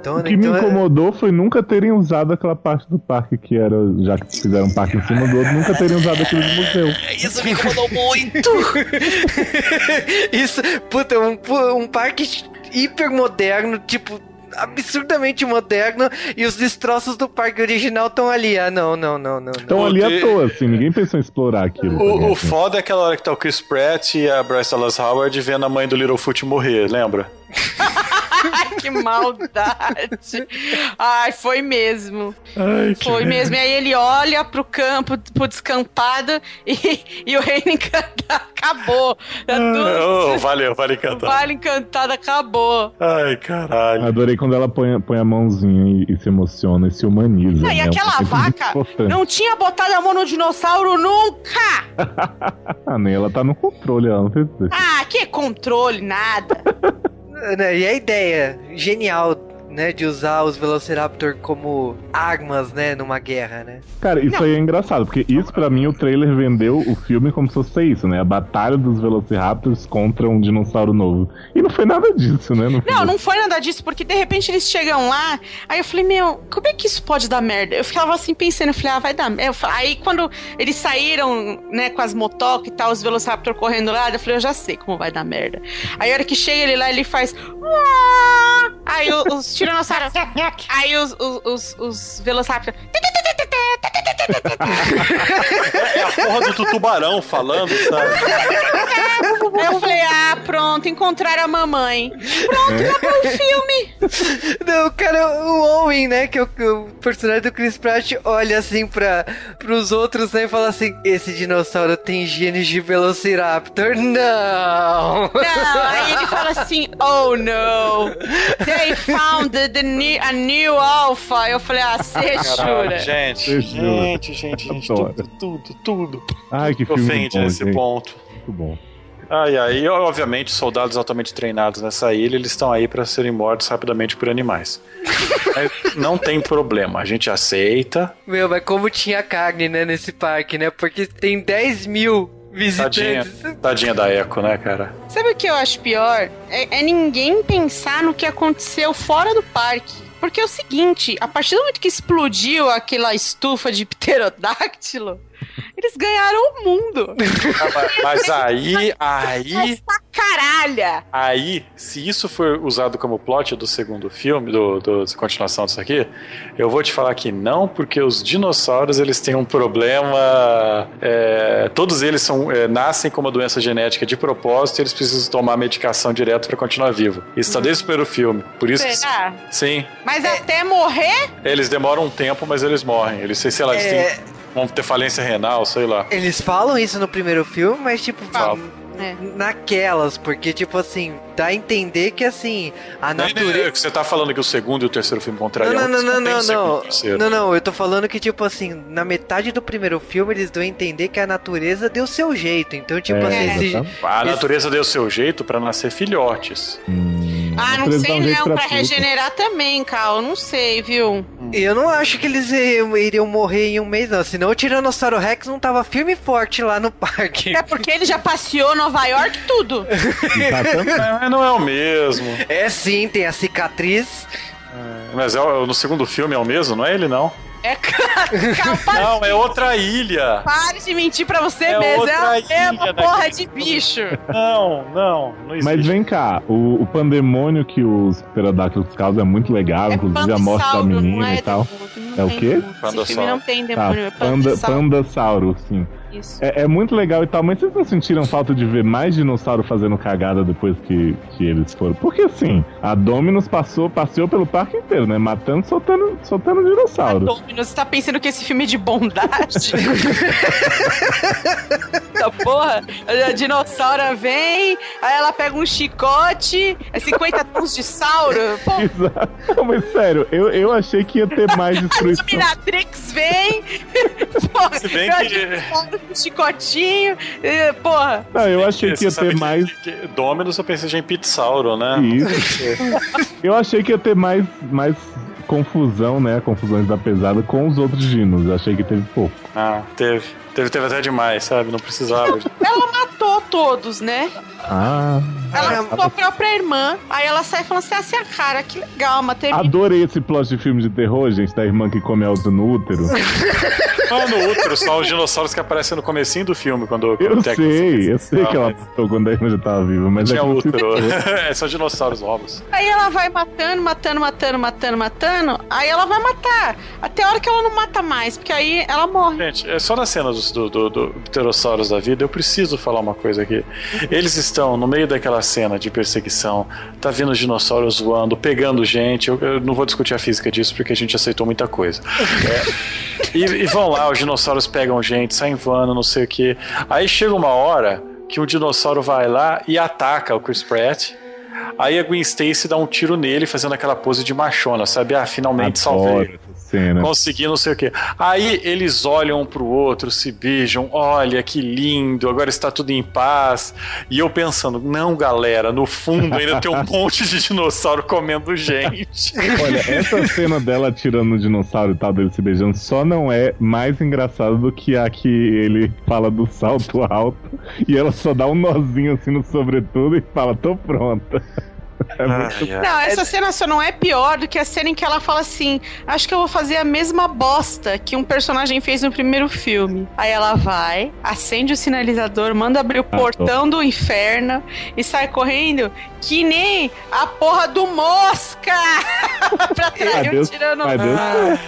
Speaker 1: então,
Speaker 4: O que me
Speaker 1: então é-
Speaker 4: incomodou foi nunca terem usado aquela parte do parque que era, já que fizeram um parque em cima do outro, nunca terem usado aquilo de museu. [LAUGHS]
Speaker 1: Isso me incomodou muito! [LAUGHS] Isso, puta, um, um parque hiper moderno, tipo, absurdamente moderno, e os destroços do parque original estão ali. Ah, não, não, não, não.
Speaker 4: Então ali à toa, assim, ninguém pensou em explorar aquilo.
Speaker 2: O,
Speaker 4: ligado?
Speaker 2: o foda é aquela hora que tá o Chris Pratt e a Bryce Dallas Howard vendo a mãe do Littlefoot morrer, lembra? [LAUGHS] [LAUGHS]
Speaker 3: Ai, que maldade. Ai, foi mesmo.
Speaker 2: Ai,
Speaker 3: Foi mesmo. E aí ele olha pro campo, pro descampado, e, e o reino encantado acabou. Tudo-
Speaker 2: Oh, valeu, vale
Speaker 3: o
Speaker 2: cantar.
Speaker 3: Vale encantado acabou.
Speaker 2: Ai, caralho.
Speaker 4: Adorei quando ela põe, põe a mãozinha e, e se emociona e se humaniza.
Speaker 3: Não, e
Speaker 4: né?
Speaker 3: aquela
Speaker 4: É
Speaker 3: vaca não tinha botado a mão no dinossauro nunca! [LAUGHS]
Speaker 4: Ah, nem ela tá no controle, ela não precisa.
Speaker 3: Ah, que controle, nada. [LAUGHS]
Speaker 1: Né, E a ideia genial, né, de usar os Velociraptor como armas, né, numa guerra, né?
Speaker 4: Cara, isso
Speaker 3: Não.
Speaker 4: aí é engraçado, porque isso pra mim o trailer vendeu o filme como se fosse isso, né? A batalha dos Velociraptors contra um dinossauro novo. E não foi nada disso, né?
Speaker 3: Não,
Speaker 4: filme.
Speaker 3: não foi nada disso, porque de repente eles chegam lá, aí eu falei, meu, como é que isso pode dar merda? Eu ficava assim pensando, eu falei, ah, vai dar merda. Eu falei- Aí quando eles saíram, né, com as motocas e tal, os Velociraptor correndo lá, eu falei, eu já sei como vai dar merda. Aí a hora que chega ele lá, ele faz. Aí o- os tiranossauros. aí os, os, os, os Velociraptor.
Speaker 2: É a porra do tubarão falando, sabe?
Speaker 3: Aí eu falei, ah, pronto, encontraram a mamãe. Pronto, acabou o filme.
Speaker 1: Não, cara, o Owen, né, que é o, que o personagem do Chris Pratt, olha assim pra, pros outros, né, e fala assim, esse dinossauro tem genes de Velociraptor. Não!
Speaker 3: Não, aí ele fala assim, oh no, they found the, the new, a new alpha. Eu falei, ah, você jura?
Speaker 2: gente,
Speaker 4: Você jura?
Speaker 2: Gente, gente, gente,
Speaker 4: Adoro.
Speaker 2: tudo, tudo, tudo.
Speaker 4: Ai, que
Speaker 2: Me
Speaker 4: filme
Speaker 2: ofende
Speaker 4: bom,
Speaker 2: nesse
Speaker 4: gente.
Speaker 2: ponto.
Speaker 4: Muito bom.
Speaker 2: Ai, ai, e obviamente, soldados altamente treinados nessa ilha, eles estão aí para serem mortos rapidamente por animais. Mas não tem problema, a gente aceita.
Speaker 1: Meu, mas como tinha carne, né, nesse parque, né, porque tem 10 mil
Speaker 2: Tadinha,
Speaker 1: visitantes.
Speaker 2: tadinha da Eco, né, cara?
Speaker 3: Sabe o que eu acho pior? É, é ninguém pensar no que aconteceu fora do parque. Porque é o seguinte, a partir do momento que explodiu aquela estufa de pterodáctilo, eles ganharam o mundo.
Speaker 2: Ah, mas- Mas [LAUGHS] aí, aí,
Speaker 3: Essa caralha!
Speaker 2: aí, se isso for usado como plot do segundo filme, do, do da continuação disso aqui, eu vou te falar que não, porque os dinossauros eles têm um problema. é, todos eles são, é, nascem com uma doença genética de propósito e eles precisam tomar medicação direto para continuar vivo. Isso tá desde o primeiro filme. Por isso que.
Speaker 3: Será?
Speaker 2: Sim,
Speaker 3: Mas até morrer?
Speaker 2: eles demoram um tempo, mas eles morrem. Eles, sei lá, eles
Speaker 1: É.
Speaker 2: têm, vão ter falência renal, sei lá.
Speaker 1: Eles falam isso no primeiro filme, mas tipo,
Speaker 2: Falam.
Speaker 3: É.
Speaker 1: naquelas, porque tipo assim, dá a entender que assim, a natureza...
Speaker 2: Você tá falando que o segundo e o terceiro filme contrariam?
Speaker 1: Não, não, não, não, não, não. Não, não, eu tô falando que, tipo assim, na metade do primeiro filme eles dão a entender que a natureza deu seu jeito. Então, tipo
Speaker 4: É,
Speaker 1: assim, esse-
Speaker 4: exatamente.
Speaker 2: A
Speaker 1: Esse-
Speaker 2: natureza deu seu jeito pra nascer filhotes.
Speaker 4: Hum,
Speaker 3: Ah, não sei
Speaker 4: um
Speaker 3: não, pra
Speaker 4: tudo.
Speaker 3: regenerar também, Cal. Não sei, viu?
Speaker 1: eu não acho que eles iriam, morrer em um mês, não. Senão o Tiranossauro Rex não tava firme e forte lá no parque.
Speaker 3: É porque ele já passeou Nova York tudo. [LAUGHS]
Speaker 2: É, não é o mesmo.
Speaker 1: É sim, tem a cicatriz.
Speaker 2: Mas é no segundo filme é o mesmo, não é ele, não?
Speaker 3: É [LAUGHS] Cal, para,
Speaker 2: Não, é outra ilha.
Speaker 3: pare de mentir pra você
Speaker 2: É
Speaker 3: mesmo. É
Speaker 2: outra
Speaker 3: a
Speaker 2: ilha
Speaker 3: mesma porra
Speaker 2: daquele
Speaker 3: de bicho.
Speaker 2: Não, não, não existe.
Speaker 4: Mas vem cá, o, o pandemônio que os pterodáctilos causam é muito legal, inclusive a morte da menina
Speaker 3: é
Speaker 4: e tal.
Speaker 3: demônio,
Speaker 4: É o quê?
Speaker 3: demônio. Esse
Speaker 2: Pandassauro.
Speaker 3: filme não tem
Speaker 4: Tá,
Speaker 3: demônio, é
Speaker 4: panda,
Speaker 3: pandissauro.
Speaker 4: pandassauro, sim.
Speaker 3: Isso.
Speaker 4: É, é muito legal e tal, mas vocês não sentiram falta de ver mais dinossauro fazendo cagada depois que, que eles foram? Porque assim, a Dominus passou, passeou pelo parque inteiro, né? Matando, soltando, soltando dinossauro.
Speaker 3: Dominus, você tá pensando que esse filme é de bondade? [LAUGHS] Essa porra, a dinossauro vem, aí ela pega um chicote, é 50 tons de sauro. Pô,
Speaker 4: Exato. Não, mas sério, eu, eu achei que ia ter mais [LAUGHS]
Speaker 3: a
Speaker 4: destruição.
Speaker 3: Dominatrix vem, porra,
Speaker 2: Se bem que-
Speaker 3: chicotinho, e, porra.
Speaker 4: Não, eu achei que ia ter mais.
Speaker 2: que- que Dominus eu pensei já em Pizzauro, né?
Speaker 4: Isso. [LAUGHS] Eu achei que ia ter mais, mais confusão, né? Confusões da pesada com os outros dinos. Eu achei que teve pouco.
Speaker 2: Ah, teve. Teve, teve até demais, sabe? Não precisava.
Speaker 3: Ela matou todos, né?
Speaker 4: Ah.
Speaker 3: Ela
Speaker 1: Ah,
Speaker 3: matou a própria irmã. Aí ela sai falando assim: assim, cara, que legal, matei
Speaker 4: Adorei esse plot de filme de terror, gente, da irmã que come alto no útero. [LAUGHS]
Speaker 2: Não é no útero, são os dinossauros que aparecem no comecinho do filme, quando quando
Speaker 4: Eu sei, eu sei que ela
Speaker 2: mas
Speaker 4: matou quando a irmã já tava viva, mas
Speaker 2: Tinha
Speaker 4: é
Speaker 2: útero. [LAUGHS] é só dinossauros novos.
Speaker 3: Aí ela vai matando, matando, matando, matando, matando. Aí ela vai matar. Até a hora que ela não mata mais, porque aí ela morre.
Speaker 2: Gente, é só na cena dos do, do, do pterossauros da vida, eu preciso falar uma coisa aqui. Eles estão no meio daquela cena de perseguição, tá vindo os dinossauros voando, pegando gente. Eu, eu não vou discutir a física disso porque a gente aceitou muita coisa. É, e, e vão lá, os dinossauros pegam gente, saem voando, não sei o que. Aí chega uma hora que um dinossauro vai lá e ataca o Chris Pratt. Aí a Gwen Stacy dá um tiro nele, fazendo aquela pose de machona, sabe? Ah, finalmente salvei.
Speaker 4: Essa cena.
Speaker 2: Consegui não sei o que. Aí eles olham um pro outro, se beijam, olha que lindo, agora está tudo em paz. E eu pensando, não, galera, no fundo ainda tem um [LAUGHS] monte de dinossauro comendo gente.
Speaker 4: Olha, essa [LAUGHS] cena dela tirando no dinossauro e tal, dele se beijando, só não é mais engraçado do que a que ele fala do salto alto e ela só dá um nozinho assim no sobretudo e fala, tô pronta. É muito
Speaker 2: Ai, ai.
Speaker 3: Não, essa cena só não é pior do que a cena em que ela fala assim: Acho que eu vou fazer a mesma bosta que um personagem fez no primeiro filme. Aí ela vai, acende o sinalizador, manda abrir o
Speaker 4: Ah,
Speaker 3: portão do inferno e sai correndo que nem a porra do mosca [LAUGHS] pra trás,
Speaker 4: Adeus,
Speaker 3: tirando.
Speaker 4: adeus.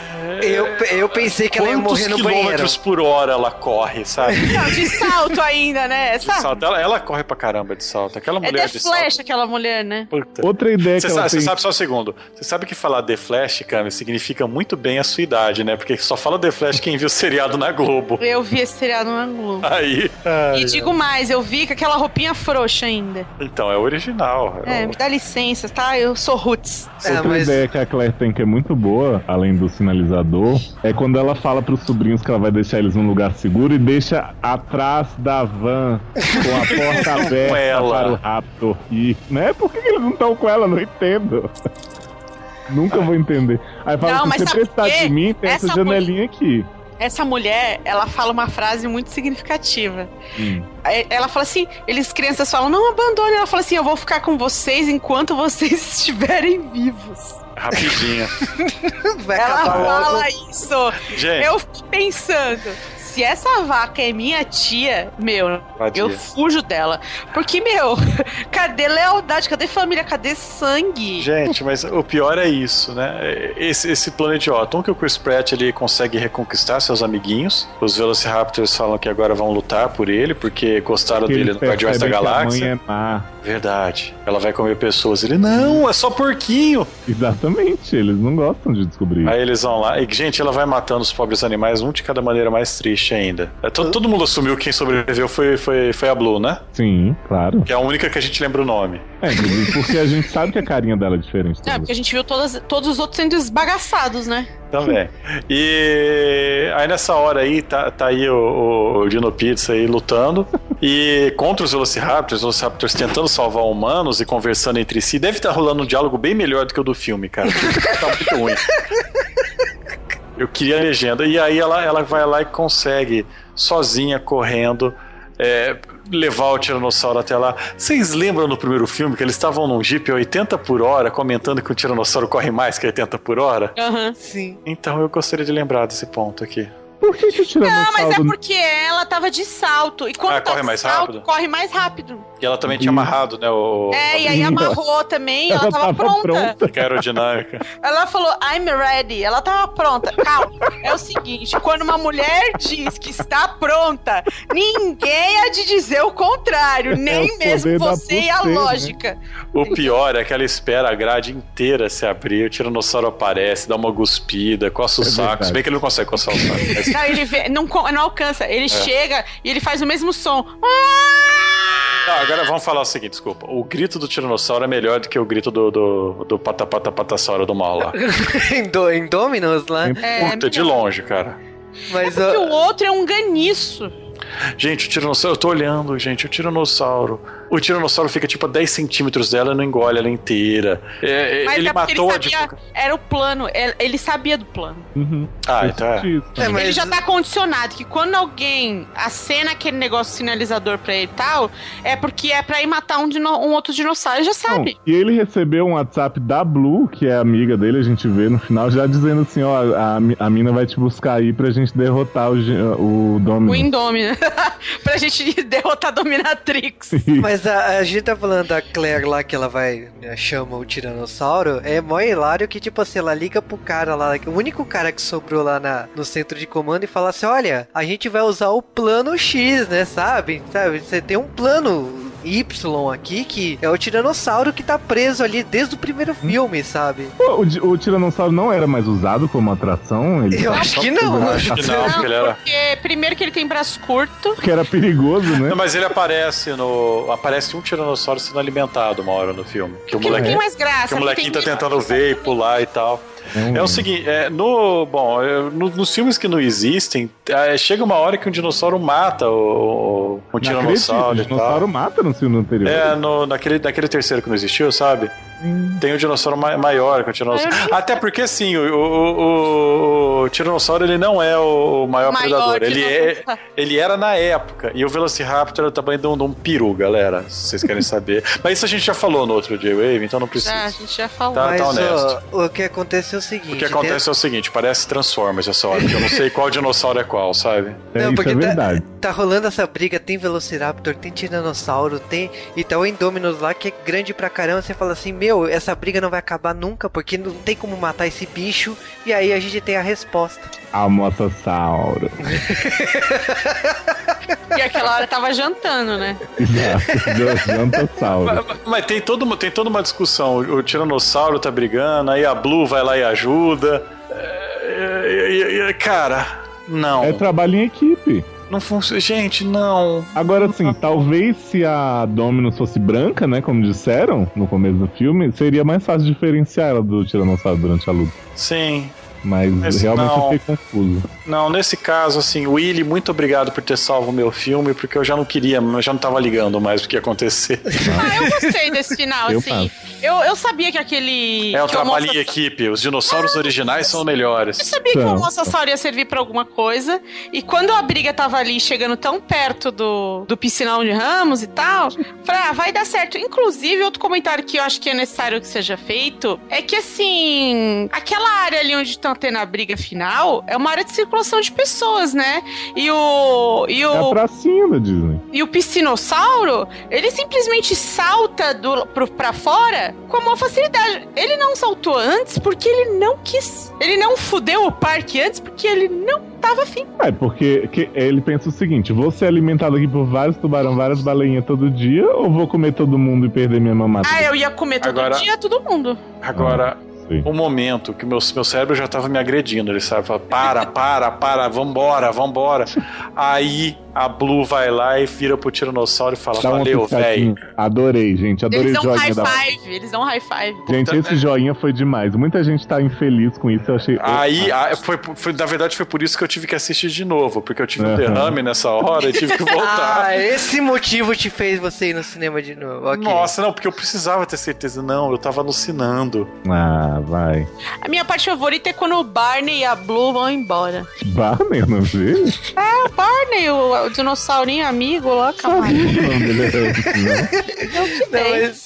Speaker 1: Eu, eu pensei que ela ia
Speaker 2: Quantos
Speaker 1: morrer no banheiro.
Speaker 2: quilômetros por hora ela corre, sabe? [LAUGHS]
Speaker 3: Não, de salto ainda, né?
Speaker 2: De
Speaker 3: Sabe?
Speaker 2: salto. Ela, ela corre pra caramba de salto. Aquela
Speaker 3: É
Speaker 2: mulher
Speaker 3: The
Speaker 2: de
Speaker 3: Flash,
Speaker 2: salto.
Speaker 3: aquela mulher, né?
Speaker 2: Puta.
Speaker 4: Outra ideia
Speaker 2: Você
Speaker 4: que ela
Speaker 2: sabe, você
Speaker 4: tem...
Speaker 2: sabe só um segundo. Você sabe que falar The Flash, Cami, significa muito bem a sua idade, né? Porque só fala The Flash quem viu o seriado na Globo.
Speaker 3: Eu vi esse seriado na Globo.
Speaker 2: Aí.
Speaker 3: E digo mais, eu vi com aquela roupinha frouxa ainda.
Speaker 2: Então, é original.
Speaker 3: É, me dá licença, tá? Eu sou Roots.
Speaker 1: É,
Speaker 4: Outra
Speaker 1: mas-
Speaker 4: ideia que a Claire tem que é muito boa, além do sinalizador, é quando ela fala pros sobrinhos que ela vai deixar eles num lugar seguro e deixa atrás da van com a porta [LAUGHS] aberta
Speaker 2: ela.
Speaker 4: para o rato. E, né? Por que eles não estão com ela? Não entendo. Nunca vou entender. Aí fala
Speaker 3: Não,
Speaker 4: se você prestar de mim, tem essa,
Speaker 3: Essa
Speaker 4: janelinha aqui.
Speaker 3: Essa mulher, ela fala uma frase muito significativa.
Speaker 4: Hum.
Speaker 3: É, Ela fala assim, eles crianças falam, não abandone. Ela fala assim, eu vou ficar com vocês enquanto vocês [LAUGHS] estiverem vivos.
Speaker 2: Rapidinho. [LAUGHS]
Speaker 1: Vai
Speaker 3: Ela fala isso.
Speaker 2: Gente,
Speaker 3: Eu fico pensando, se essa vaca é minha tia, meu, eu fujo dela. Porque, meu, [LAUGHS] cadê lealdade? Cadê família? Cadê sangue?
Speaker 2: Gente, mas o pior é isso, né? Esse, esse plano idiota. Um que o Chris Pratt ele consegue reconquistar seus amiguinhos. Os Velociraptors falam que agora vão lutar por ele, porque gostaram
Speaker 4: Porque
Speaker 2: dele no Guardiões da
Speaker 4: percebem que a mãe
Speaker 2: Galáxia.
Speaker 4: é má.
Speaker 2: Verdade. Ela vai comer pessoas. Ele, não, é só porquinho.
Speaker 4: Exatamente, eles não gostam de descobrir.
Speaker 2: Aí eles vão lá. E, gente, ela vai matando os pobres animais, um de cada maneira mais triste ainda. É, todo, todo mundo assumiu que quem sobreviveu foi, foi, foi a Blue, né?
Speaker 4: Sim, claro.
Speaker 2: Que é a única que a gente lembra o nome.
Speaker 4: É, porque a gente sabe que a carinha dela é diferente.
Speaker 3: É, porque a gente viu todas, todos os outros sendo esbagaçados, né?
Speaker 2: Também. E aí nessa hora aí, tá, tá aí o, o Dino Pizza aí lutando. E contra os Velociraptors, os Velociraptors tentando salvar humanos e conversando entre si. Deve estar rolando um diálogo bem melhor do que o do filme, cara. tá muito ruim. Eu queria a legenda. E aí ela, ela vai lá e consegue, sozinha, correndo, é, levar o Tiranossauro até lá. Vocês lembram no primeiro filme que eles estavam num Jeep a 80 por hora, comentando que o Tiranossauro corre mais que 80 por hora?
Speaker 3: Aham.
Speaker 1: Sim.
Speaker 2: Então eu gostaria de lembrar desse ponto aqui.
Speaker 4: Por que, que o
Speaker 3: Não, mas é
Speaker 4: Tiranossauro
Speaker 3: porque ela tava de salto. E quando
Speaker 2: Ah,
Speaker 3: tá
Speaker 2: corre
Speaker 3: de
Speaker 2: mais
Speaker 3: salto,
Speaker 2: rápido?
Speaker 3: corre mais rápido.
Speaker 2: E ela também tinha
Speaker 4: Isso.
Speaker 2: amarrado, né? O,
Speaker 3: É, e aí [LAUGHS] amarrou também, ela,
Speaker 4: Ela
Speaker 3: tava,
Speaker 4: tava
Speaker 3: pronta.
Speaker 4: pronta.
Speaker 2: a aerodinâmica.
Speaker 3: Ela falou, I'm ready. Ela tava pronta. Calma. É o seguinte, quando uma mulher diz que está pronta, ninguém há de dizer o contrário. Nem
Speaker 4: o
Speaker 3: mesmo você e a
Speaker 4: né?
Speaker 3: lógica.
Speaker 2: O pior é que ela espera a grade inteira se abrir, o tiranossauro aparece, dá uma guspida, coça o
Speaker 4: É
Speaker 2: saco. Se bem que ele não consegue coçar o saco. mas-
Speaker 3: Não, ele vê, não, não alcança. Ele chega e ele faz o mesmo som.
Speaker 2: Não, agora vamos falar o seguinte, desculpa. O grito do tiranossauro é melhor do que o grito do, do, do patapata patassauro do mal lá. [LAUGHS]
Speaker 1: em, do, em Dominos lá.
Speaker 3: É,
Speaker 2: Puta, de
Speaker 3: melhor.
Speaker 2: longe, cara.
Speaker 1: Mas
Speaker 3: Porque
Speaker 1: ó,
Speaker 3: o outro é um ganiço.
Speaker 2: Gente, o tiranossauro, eu tô olhando, gente, o tiranossauro o tiranossauro fica tipo a 10 centímetros dela e não engole ela inteira. É,
Speaker 3: Mas
Speaker 2: ele
Speaker 3: é porque
Speaker 2: matou
Speaker 3: ele
Speaker 2: a
Speaker 3: sabia, era o plano, ele ele sabia do plano.
Speaker 4: Uhum.
Speaker 2: Ah, então é.
Speaker 1: É, mas-
Speaker 3: Ele já tá condicionado que quando alguém acena aquele negócio sinalizador pra ele e tal, é porque é pra ir matar um, dino- um outro dinossauro, ele já sabe.
Speaker 4: e ele recebeu um WhatsApp da Blue, que é amiga dele, a gente vê no final, já dizendo assim, ó, a, a mina vai te buscar aí pra gente derrotar o, o Dominus.
Speaker 3: O Indomina. [LAUGHS] pra gente derrotar a Dominatrix.
Speaker 1: Mas a, a gente tá falando da Claire lá que ela vai, né, chama o Tiranossauro. É mó hilário que, tipo assim, ela liga pro cara lá, o único cara que sobrou lá na, no centro de comando e fala assim: Olha, a gente vai usar o plano X, né? Sabe? Sabe? Você tem um plano. Y aqui, que é o Tiranossauro que tá preso ali desde o primeiro filme, sabe?
Speaker 4: Pô, o, o Tiranossauro não era mais usado como atração? Ele...
Speaker 1: Eu acho que não.
Speaker 2: Acho que não, porque ele era.
Speaker 3: porque primeiro que ele tem braço curto.
Speaker 4: Porque era perigoso, né?
Speaker 2: Não, mas ele aparece no. Aparece um tiranossauro sendo alimentado uma hora no filme. Que o
Speaker 3: Que não tem
Speaker 2: molequinho,
Speaker 3: mais graça.
Speaker 2: que o molequinho tá tentando ver e pular e tal.
Speaker 4: Não,
Speaker 2: É o seguinte, é, no. Bom, é, no- nos filmes que não existem, é, chega uma hora que um dinossauro mata o, o, o
Speaker 4: acredito,
Speaker 2: tiranossauro
Speaker 4: O dinossauro mata no filme anterior.
Speaker 2: É, no, naquele, naquele terceiro que não existiu, sabe?
Speaker 4: Hum.
Speaker 2: Tem o dinossauro ma- maior que o tiranossauro.
Speaker 3: Nem
Speaker 2: Até porque, assim, o, o, o- o tiranossauro ele não é o maior,
Speaker 3: Maior
Speaker 2: predador. Ele, é, ele era na época. E o Velociraptor é o tamanho de um, de um peru, galera. Se vocês querem saber. [LAUGHS] Mas isso a gente já falou no outro J-Wave, então não precisa.
Speaker 3: Ah, a gente já falou.
Speaker 2: Tá,
Speaker 1: Mas
Speaker 2: tá honesto.
Speaker 1: ó, o que acontece é o seguinte:
Speaker 2: O que acontece é o seguinte, parece Transformers essa hora, porque eu não sei qual dinossauro é qual, sabe?
Speaker 4: É,
Speaker 1: Não,
Speaker 4: isso
Speaker 1: porque
Speaker 4: é
Speaker 1: tá-
Speaker 4: verdade.
Speaker 1: Tá rolando essa briga, tem Velociraptor, tem Tiranossauro, tem. E tá o Indominus lá que é grande pra caramba. Você fala assim: Meu, essa briga não vai acabar nunca, porque não tem como matar esse bicho. E aí a gente tem a resposta.
Speaker 4: A. [LAUGHS]
Speaker 3: E aquela hora tava jantando, né?
Speaker 4: Exato. Jantossauro.
Speaker 2: Mas, mas tem, toda uma, tem toda uma discussão. O, o Tiranossauro tá brigando, aí a Blue vai lá e ajuda. É, é, é, cara, não.
Speaker 4: É trabalho em equipe.
Speaker 2: Não funciona. Gente, não.
Speaker 4: Agora, assim, talvez se a Dominus fosse branca, né, como disseram no começo do filme, seria mais fácil diferenciar ela do Tiranossauro durante a luta.
Speaker 2: Sim.
Speaker 4: Mas,
Speaker 2: Mas
Speaker 4: realmente
Speaker 2: não.
Speaker 4: eu fiquei confuso.
Speaker 2: Não, nesse caso, assim, Willy, muito obrigado por ter salvo o meu filme, porque eu já não queria, eu já não tava ligando mais o que ia acontecer.
Speaker 3: Ah, eu gostei desse final,
Speaker 4: Eu
Speaker 3: assim. Eu, eu sabia que aquele.
Speaker 2: É o trabalho em equipe. Os dinossauros originais são melhores.
Speaker 3: Eu sabia que o. Mossassauro ia servir pra alguma coisa. E quando a briga tava ali chegando tão perto do, do piscinão de Ramos e tal, falei, ah, vai dar certo. Inclusive, outro comentário que eu acho que é necessário que seja feito é que, assim, aquela área ali onde estão tendo a briga final é uma área de circulação de pessoas, né? E o. E
Speaker 4: É a
Speaker 3: o,
Speaker 4: pracinha da Disney.
Speaker 3: e o piscinossauro, ele simplesmente salta do, pro, pra fora com uma facilidade. Ele não saltou antes porque ele não quis. Ele não fudeu o parque antes porque ele não tava afim.
Speaker 4: É, porque que- ele pensa o seguinte: vou ser alimentado aqui por vários tubarão, várias baleinhas todo dia, ou vou comer todo mundo e perder minha mamata?
Speaker 3: Ah, eu ia comer todo
Speaker 2: Agora-
Speaker 3: dia todo mundo.
Speaker 2: Agora,
Speaker 4: Sim.
Speaker 2: o momento que meu, meu cérebro já tava me agredindo, ele sabe? Fala, para, [LAUGHS] para, para, vambora, vambora. Aí a Blue vai lá e vira pro Tiranossauro e fala,
Speaker 4: Dá
Speaker 2: valeu,
Speaker 4: piscadinha.
Speaker 2: velho.
Speaker 4: Adorei, gente. Adorei
Speaker 3: Eles
Speaker 4: o
Speaker 3: dão high
Speaker 4: da.
Speaker 3: five, eles dão high five.
Speaker 4: Gente, esse joinha foi demais. Muita gente tá infeliz com isso. Eu achei.
Speaker 2: Aí, a- foi, foi- na verdade, foi por isso que eu tive que assistir de novo, porque eu tive um
Speaker 4: Aham.
Speaker 2: derrame nessa hora e tive que [LAUGHS] voltar.
Speaker 1: Ah, esse motivo te fez você ir no cinema de novo. ok.
Speaker 2: Nossa, não, porque eu precisava ter certeza. Não, eu tava alucinando.
Speaker 4: Ah, vai.
Speaker 3: A minha parte favorita é quando o Barney e a Blue vão embora.
Speaker 4: Barney, eu não sei.
Speaker 3: É, o Barney, o, o dinossaurinho amigo lá,
Speaker 4: O
Speaker 3: camarada.
Speaker 4: esse,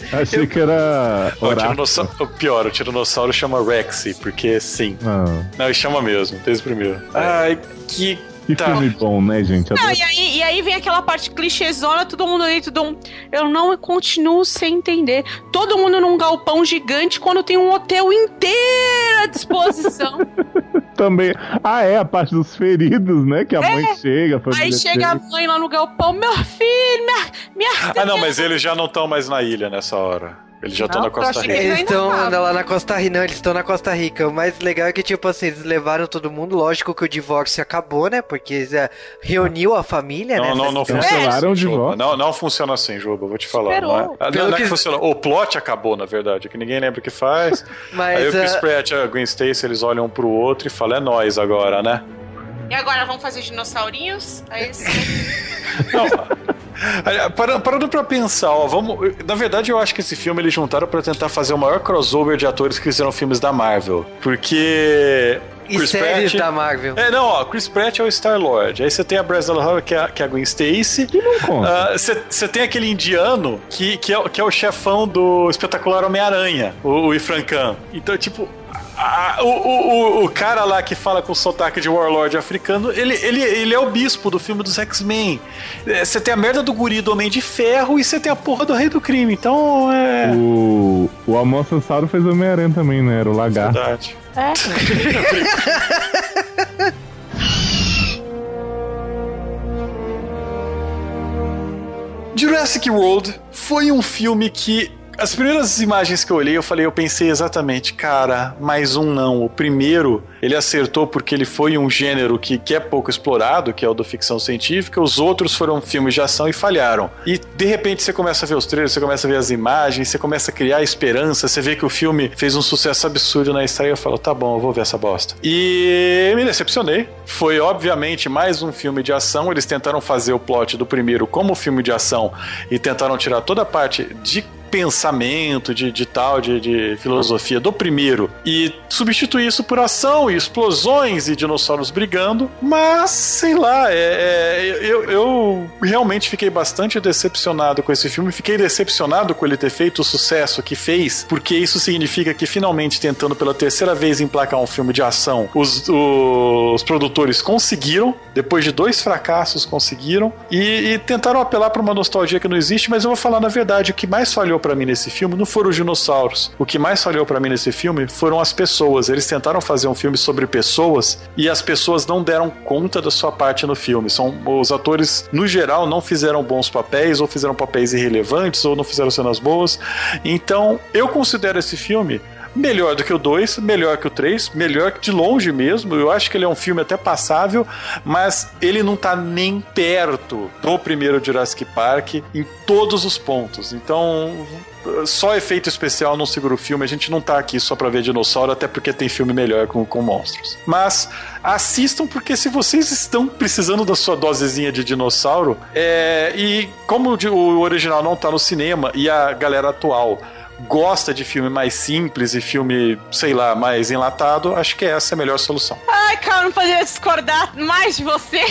Speaker 4: não?
Speaker 3: Eu que
Speaker 4: Achei era.
Speaker 2: O, tiranossauro, o pior, o tiranossauro chama Rexy, porque sim.
Speaker 4: Ah,
Speaker 2: Não, ele chama mesmo, desde o primeiro. Ai, que.
Speaker 4: Que
Speaker 2: Tá.
Speaker 4: filme bom, né, gente?
Speaker 3: Não, e aí, e aí vem aquela parte clichêzona, todo mundo ali, tudo um... Eu não continuo sem entender. Todo mundo num galpão gigante quando tem um hotel inteiro à disposição. [LAUGHS]
Speaker 4: Também. Ah, é, a parte dos feridos, né? Que a mãe chega. a
Speaker 3: É. aí chega a mãe lá no galpão, meu filho, minha, minha
Speaker 2: Ah, não, mas eles já não estão mais na ilha nessa hora. Eles já estão
Speaker 3: Não,
Speaker 2: na Costa Rica.
Speaker 3: eles
Speaker 1: eles estão lá na Costa Rica. Não, eles estão na Costa Rica. O mais legal é que, tipo assim, eles levaram todo mundo. Lógico que o divórcio acabou, né? Porque é, reuniu a família, né?
Speaker 2: Não, não, não
Speaker 1: Essa-
Speaker 2: funciona
Speaker 4: Cancelaram
Speaker 2: assim,
Speaker 4: de
Speaker 2: Juba.
Speaker 4: volta.
Speaker 2: Não, não funciona assim, Juba, vou te falar. Não é, não, não é que
Speaker 1: que-
Speaker 2: funciona. O plot acabou, na verdade, é que ninguém lembra o que faz. [LAUGHS]
Speaker 1: Mas,
Speaker 2: Aí o Chris
Speaker 1: ah,
Speaker 2: Pratt e a Gwen Stacy, eles olham um pro outro e falam, é nós agora, né?
Speaker 3: E agora vamos fazer dinossaurinhos? Aí eles... [LAUGHS] [LAUGHS]
Speaker 2: Não, Parando, pra pensar, ó, vamos. Na verdade, eu acho que esse filme eles juntaram para tentar fazer o maior crossover de atores que fizeram filmes da Marvel. Porque
Speaker 1: e Chris séries Pratt, da Marvel.
Speaker 2: É, não, ó, Chris Pratt é o Star-Lord. Aí você tem a Bryce Dallas que, é, que é a Gwen Stacy. Que não conta. Uh, você tem aquele indiano que, que, é, que é o chefão do espetacular Homem-Aranha, o, o Ifran Khan. Então, tipo, a, o, o, o, cara lá que fala com sotaque de Warlord africano, ele, ele, ele é o bispo do filme dos X-Men. É, você tem a merda do guri do Homem de Ferro e você tem a porra do Rei do Crime. Então é.
Speaker 4: O, o Amon Sansaro fez Homem-Aranha também, né? Era o lagarto.
Speaker 2: Verdade. É. [LAUGHS] Jurassic World foi um filme que as primeiras imagens que eu olhei, eu falei, eu pensei exatamente, cara, mais um não. O primeiro, ele acertou porque ele foi um gênero que, que é pouco explorado, que é o da ficção científica. Os outros foram filmes de ação e falharam. E de repente você começa a ver os trailers, você começa a ver as imagens, você começa a criar esperança, você vê que o filme fez um sucesso absurdo na estreia. Eu falo, tá bom, eu vou ver essa bosta. E me decepcionei. Foi obviamente mais um filme de ação. Eles tentaram fazer o plot do primeiro como filme de ação e tentaram tirar toda a parte de pensamento, de, de tal, de, de filosofia do primeiro e substituir isso por ação e explosões e dinossauros brigando, mas sei lá, é, é, eu, eu realmente fiquei bastante decepcionado com esse filme, fiquei decepcionado com ele ter feito o sucesso que fez, porque isso significa que finalmente tentando pela terceira vez emplacar um filme de ação, os, os produtores conseguiram, depois de dois fracassos conseguiram e, e tentaram apelar para uma nostalgia que não existe, mas eu vou falar na verdade, o que mais falhou para mim nesse filme não foram os dinossauros. O que mais falhou para mim nesse filme foram as pessoas. Eles tentaram fazer um filme sobre pessoas e as pessoas não deram conta da sua parte no filme. São os atores no geral não fizeram bons papéis ou fizeram papéis irrelevantes ou não fizeram cenas boas. Então, eu considero esse filme melhor do que o 2, melhor que o 3, melhor que de longe mesmo. Eu acho que ele é um filme até passável, mas ele não tá nem perto do primeiro Jurassic Park em todos os pontos. Então, só efeito especial não segura o filme. A gente não tá aqui só pra ver dinossauro, até porque tem filme melhor com, com monstros. Mas assistam, porque se vocês estão precisando da sua dosezinha de dinossauro, é, e como o original não tá no cinema e a galera atual gosta de filme mais simples e filme, sei lá, mais enlatado, acho que essa é a melhor solução.
Speaker 3: Ai, cara, não poderia discordar mais de você.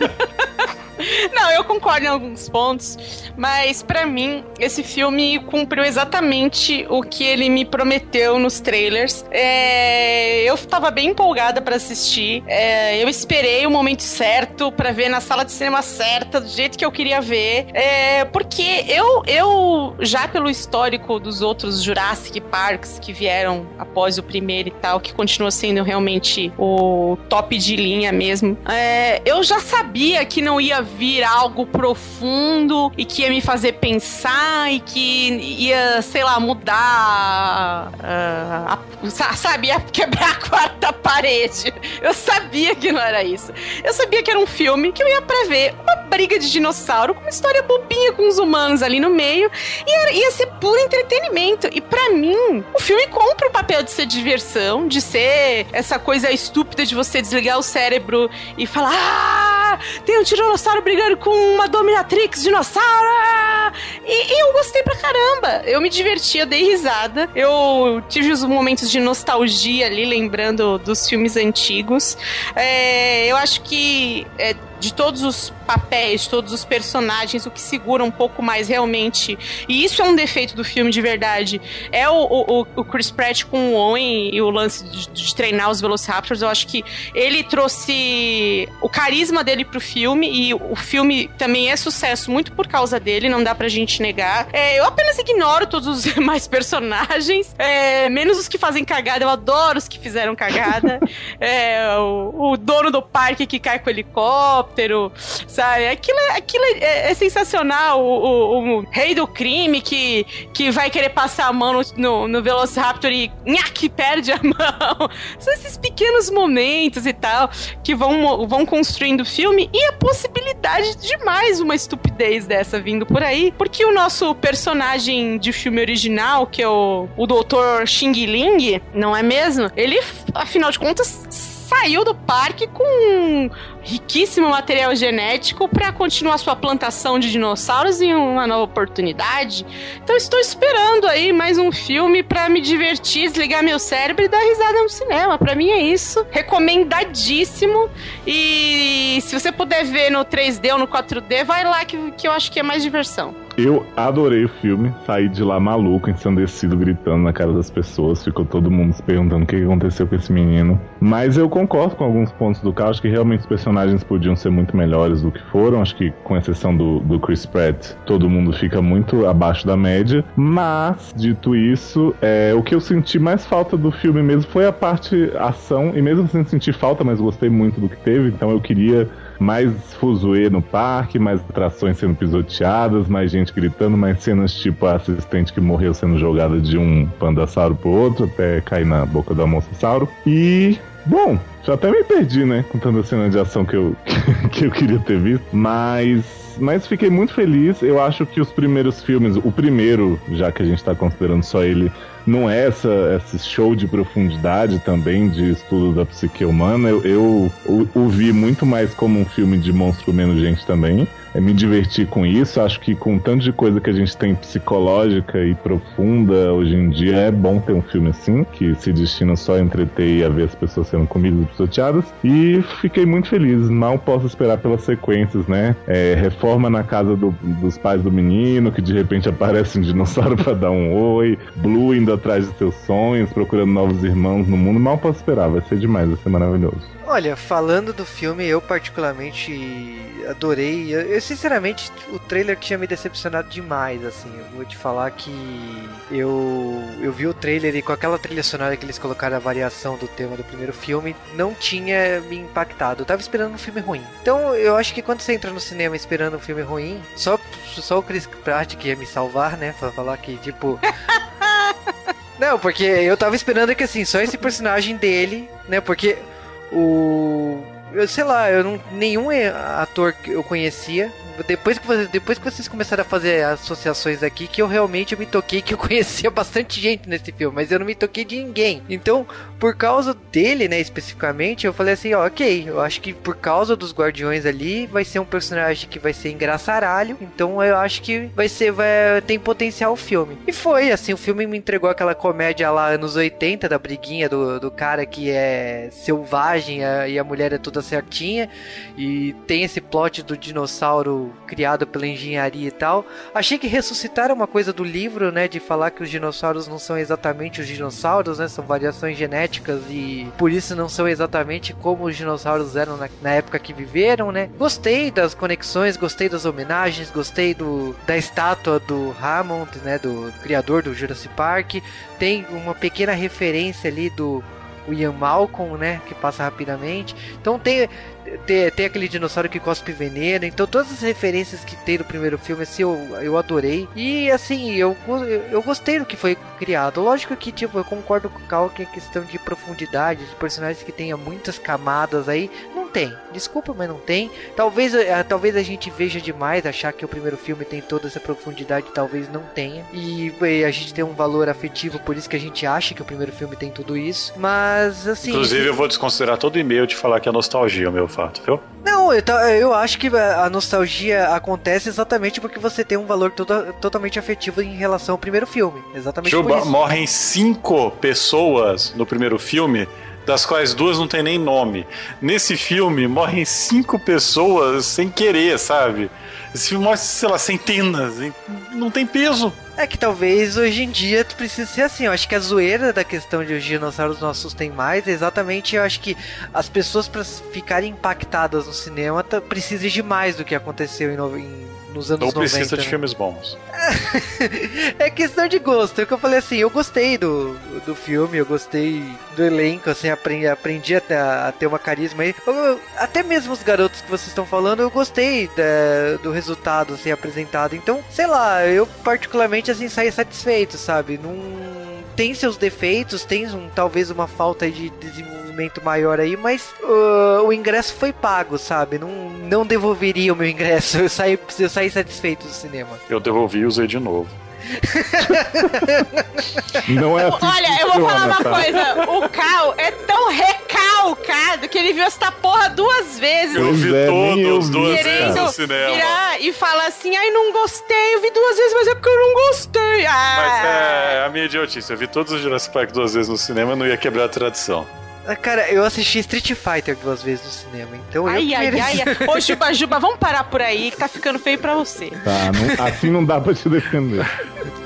Speaker 3: [LAUGHS] [LAUGHS] Não, eu concordo em alguns pontos, mas para mim esse filme cumpriu exatamente o que ele me prometeu nos trailers. É, eu tava bem empolgada para assistir. É, eu esperei o momento certo para ver na sala de cinema certa, do jeito que eu queria ver, é, porque eu, eu já pelo histórico dos outros Jurassic Parks que vieram após o primeiro e tal, que continua sendo realmente o top de linha mesmo, é, eu já sabia que não ia vir algo profundo e que ia me fazer pensar e que ia, sei lá, mudar. Uh, a, sabe? Ia quebrar [LAUGHS] a quarta parede. Eu sabia que não era isso. Eu sabia que era um filme que eu ia prever uma briga de dinossauro com uma história bobinha com os humanos ali no meio e era, ia ser puro entretenimento. E para mim, o filme compra o papel de ser diversão, de ser essa coisa estúpida de você desligar o cérebro e falar: Ah, tem um tiranossauro dinossauro brigando com uma dominatrix dinossauro. E, e, eu gostei pra caramba. Eu me diverti, eu dei risada. Eu tive os momentos de nostalgia ali, lembrando dos filmes antigos. É, eu acho que é, de todos os papéis, todos os personagens, o que segura um pouco mais realmente. E isso é um defeito do filme de verdade. É o, o, o Chris Pratt com o Owen e o lance de, de, treinar os Velociraptors. Eu acho que ele trouxe o carisma dele pro filme e o filme também é sucesso muito por causa dele, não dá pra gente negar. É, eu apenas ignoro todos os [LAUGHS] demais personagens, é, menos os que fazem cagada. Eu adoro os que fizeram cagada. [LAUGHS] é, o, o dono do parque que cai com o helicóptero helicóptero, sabe? Aquilo, é, aquilo é, é sensacional. O, o, o, rei do crime que, que vai querer passar a mão no, no, no Velociraptor e nhaque, perde a [LAUGHS] mão. São esses pequenos momentos e tal que vão, vão construindo o filme e a possibilidade de mais uma estupidez dessa vindo por aí. Porque o nosso personagem de filme original, que é o, o Dr. Xing Ling, não é mesmo? Ele, afinal de contas, saiu do parque com um riquíssimo material genético para continuar sua plantação de dinossauros em uma nova oportunidade. Então estou esperando aí mais um filme para me divertir, desligar meu cérebro e dar risada no cinema. Para mim é isso. Recomendadíssimo. E se você puder ver no 3D ou no 4D, vai lá que, que eu acho que é mais diversão.
Speaker 4: Eu adorei o filme, saí de lá maluco, ensandecido, gritando na cara das pessoas. Ficou todo mundo se perguntando o que aconteceu com esse menino. Mas eu concordo com alguns pontos do carro. Acho que realmente os personagens podiam ser muito melhores do que foram. Acho que, com exceção do, do Chris Pratt, todo mundo fica muito abaixo da média. Mas, dito isso, é, o que eu senti mais falta do filme mesmo foi a parte ação. E mesmo sem sentir falta, mas gostei muito do que teve. Então eu queria mais fuzuê no parque, mais atrações sendo pisoteadas, mais gente gritando, mais cenas tipo a assistente que morreu sendo jogada de um pandassauro pro outro até cair na boca do almoçossauro. E, bom, já até me perdi, né? Com tanta cena de ação que eu, [LAUGHS] que eu queria ter visto, mas mas fiquei muito feliz. Eu acho que os primeiros filmes, o primeiro, já que a gente tá considerando só ele, não é essa, esse show de profundidade também de estudo da psique humana. Eu, eu o, vi muito mais como um filme de monstro menos gente também é, me divertir com isso. Acho que com tanto de coisa que a gente tem psicológica e profunda hoje em dia, é bom ter um filme assim, que se destina só a entreter e a ver as pessoas sendo comidas e pisoteadas. E fiquei muito feliz. Mal posso esperar pelas sequências, né? É, reforma na casa do, dos pais do menino, que de repente [LAUGHS] aparece um dinossauro para dar um oi. Blue indo atrás de seus sonhos, procurando novos irmãos no mundo. Mal posso esperar, vai ser demais, vai ser maravilhoso.
Speaker 1: Olha, falando do filme, eu particularmente adorei. Eu, eu, sinceramente, o trailer tinha me decepcionado demais, assim. Eu vou te falar que eu eu vi o trailer e com aquela trilha sonora que eles colocaram a variação do tema do primeiro filme, não tinha me impactado. Eu tava esperando um filme ruim. Então, eu acho que quando você entra no cinema esperando um filme ruim, só só o Chris Pratt que ia me salvar, né, para falar que tipo [LAUGHS] Não, porque eu tava esperando que assim, só esse personagem dele, né? Porque o eu sei lá, eu não, nenhum ator que eu conhecia depois que, você, depois que vocês começaram a fazer associações aqui, que eu realmente me toquei que eu [LAUGHS] conhecia bastante gente nesse filme, mas eu não me toquei de ninguém. Então, por causa dele, né, especificamente, eu falei assim, ó, ok, eu acho que por causa dos Guardiões ali, vai ser um personagem que vai ser engraçaralho, então eu acho que vai ser, vai, tem potencial o filme. E foi, assim, o filme me entregou aquela comédia lá anos 80, da briguinha do, do cara que é selvagem a, e a mulher é toda certinha, e tem esse plot do dinossauro criado pela engenharia e tal. Achei que ressuscitaram uma coisa do livro, né, de falar que os dinossauros não são exatamente os dinossauros, né, são variações genéticas e por isso não são exatamente como os dinossauros eram na, na época que viveram, né. Gostei das conexões, gostei das homenagens, gostei do da estátua do Hammond, né, do criador do Jurassic Park. Tem uma pequena referência ali do Ian Malcolm, né? Que passa rapidamente. Então tem, tem, tem aquele dinossauro que cospe veneno. Então todas as referências que tem no primeiro filme, assim, eu, eu adorei. E assim, eu, eu gostei do que foi criado. Lógico que, tipo, eu concordo com o Cal que é questão de profundidade, de personagens que tenha muitas camadas aí. Não tem. Desculpa, mas não tem. Talvez, uh, talvez a gente veja demais, achar que o primeiro filme tem toda essa profundidade, talvez não tenha. E a gente tem um valor afetivo, por isso que a gente acha que o primeiro filme tem tudo isso. Mas, assim.
Speaker 2: Inclusive, eu vou desconsiderar todo e-mail de falar que é nostalgia o meu fato, viu?
Speaker 1: Não, eu, eu acho que a nostalgia acontece exatamente porque você tem um valor todo, totalmente afetivo em relação ao primeiro filme. Exatamente
Speaker 2: Juba. Morrem cinco pessoas no primeiro filme das quais duas não tem nem nome. Nesse filme morrem cinco pessoas sem querer, sabe? Esse filme mostra, sei lá, centenas. Não tem peso.
Speaker 1: É que talvez hoje em dia tu precisa ser assim. Eu acho que a zoeira da questão de os dinossauros não assustem mais é exatamente, eu acho que as pessoas para ficarem impactadas no cinema precisam de mais do que aconteceu em nos anos
Speaker 2: Não
Speaker 1: 90.
Speaker 2: precisa de né? filmes bons. [LAUGHS]
Speaker 1: é questão de gosto. É o que eu falei assim, eu gostei do, do filme, eu gostei do elenco, assim, aprendi, aprendi a, a ter uma carisma aí. Eu, até mesmo os garotos que vocês estão falando, eu gostei da, do resultado, assim, apresentado. Então, sei lá, eu particularmente assim sair satisfeito, sabe? Não tem seus defeitos, tem um, talvez uma falta de desenvolvimento maior aí, mas uh, o ingresso foi pago, sabe? Não, não devolveria o meu ingresso. [LAUGHS] Eu saí, eu saí satisfeito do cinema.
Speaker 2: Eu devolvi e usei de novo.
Speaker 4: Não é assim
Speaker 3: Olha, eu vou falar uma tá? coisa. O Cal é tão recal recalcado que ele viu essa porra duas vezes.
Speaker 2: Eu vi
Speaker 4: é,
Speaker 2: todos duas vezes no
Speaker 3: Querendo
Speaker 2: cinema.
Speaker 3: virar e falar assim, ai, não gostei, eu vi duas vezes, mas é porque eu não gostei. Ah,
Speaker 2: Mas é a minha idiotice. Eu vi todos os Jurassic Park duas vezes no cinema, não ia quebrar a tradição.
Speaker 1: Ah, Cara, eu assisti Street Fighter duas vezes no cinema, então eu
Speaker 3: Ai,
Speaker 1: que
Speaker 3: ai, ai,
Speaker 1: mereci.
Speaker 3: ai. Ô, Juba, Juba, vamos parar por aí, que tá ficando feio pra você.
Speaker 4: Tá, não- assim não dá pra te defender. [LAUGHS]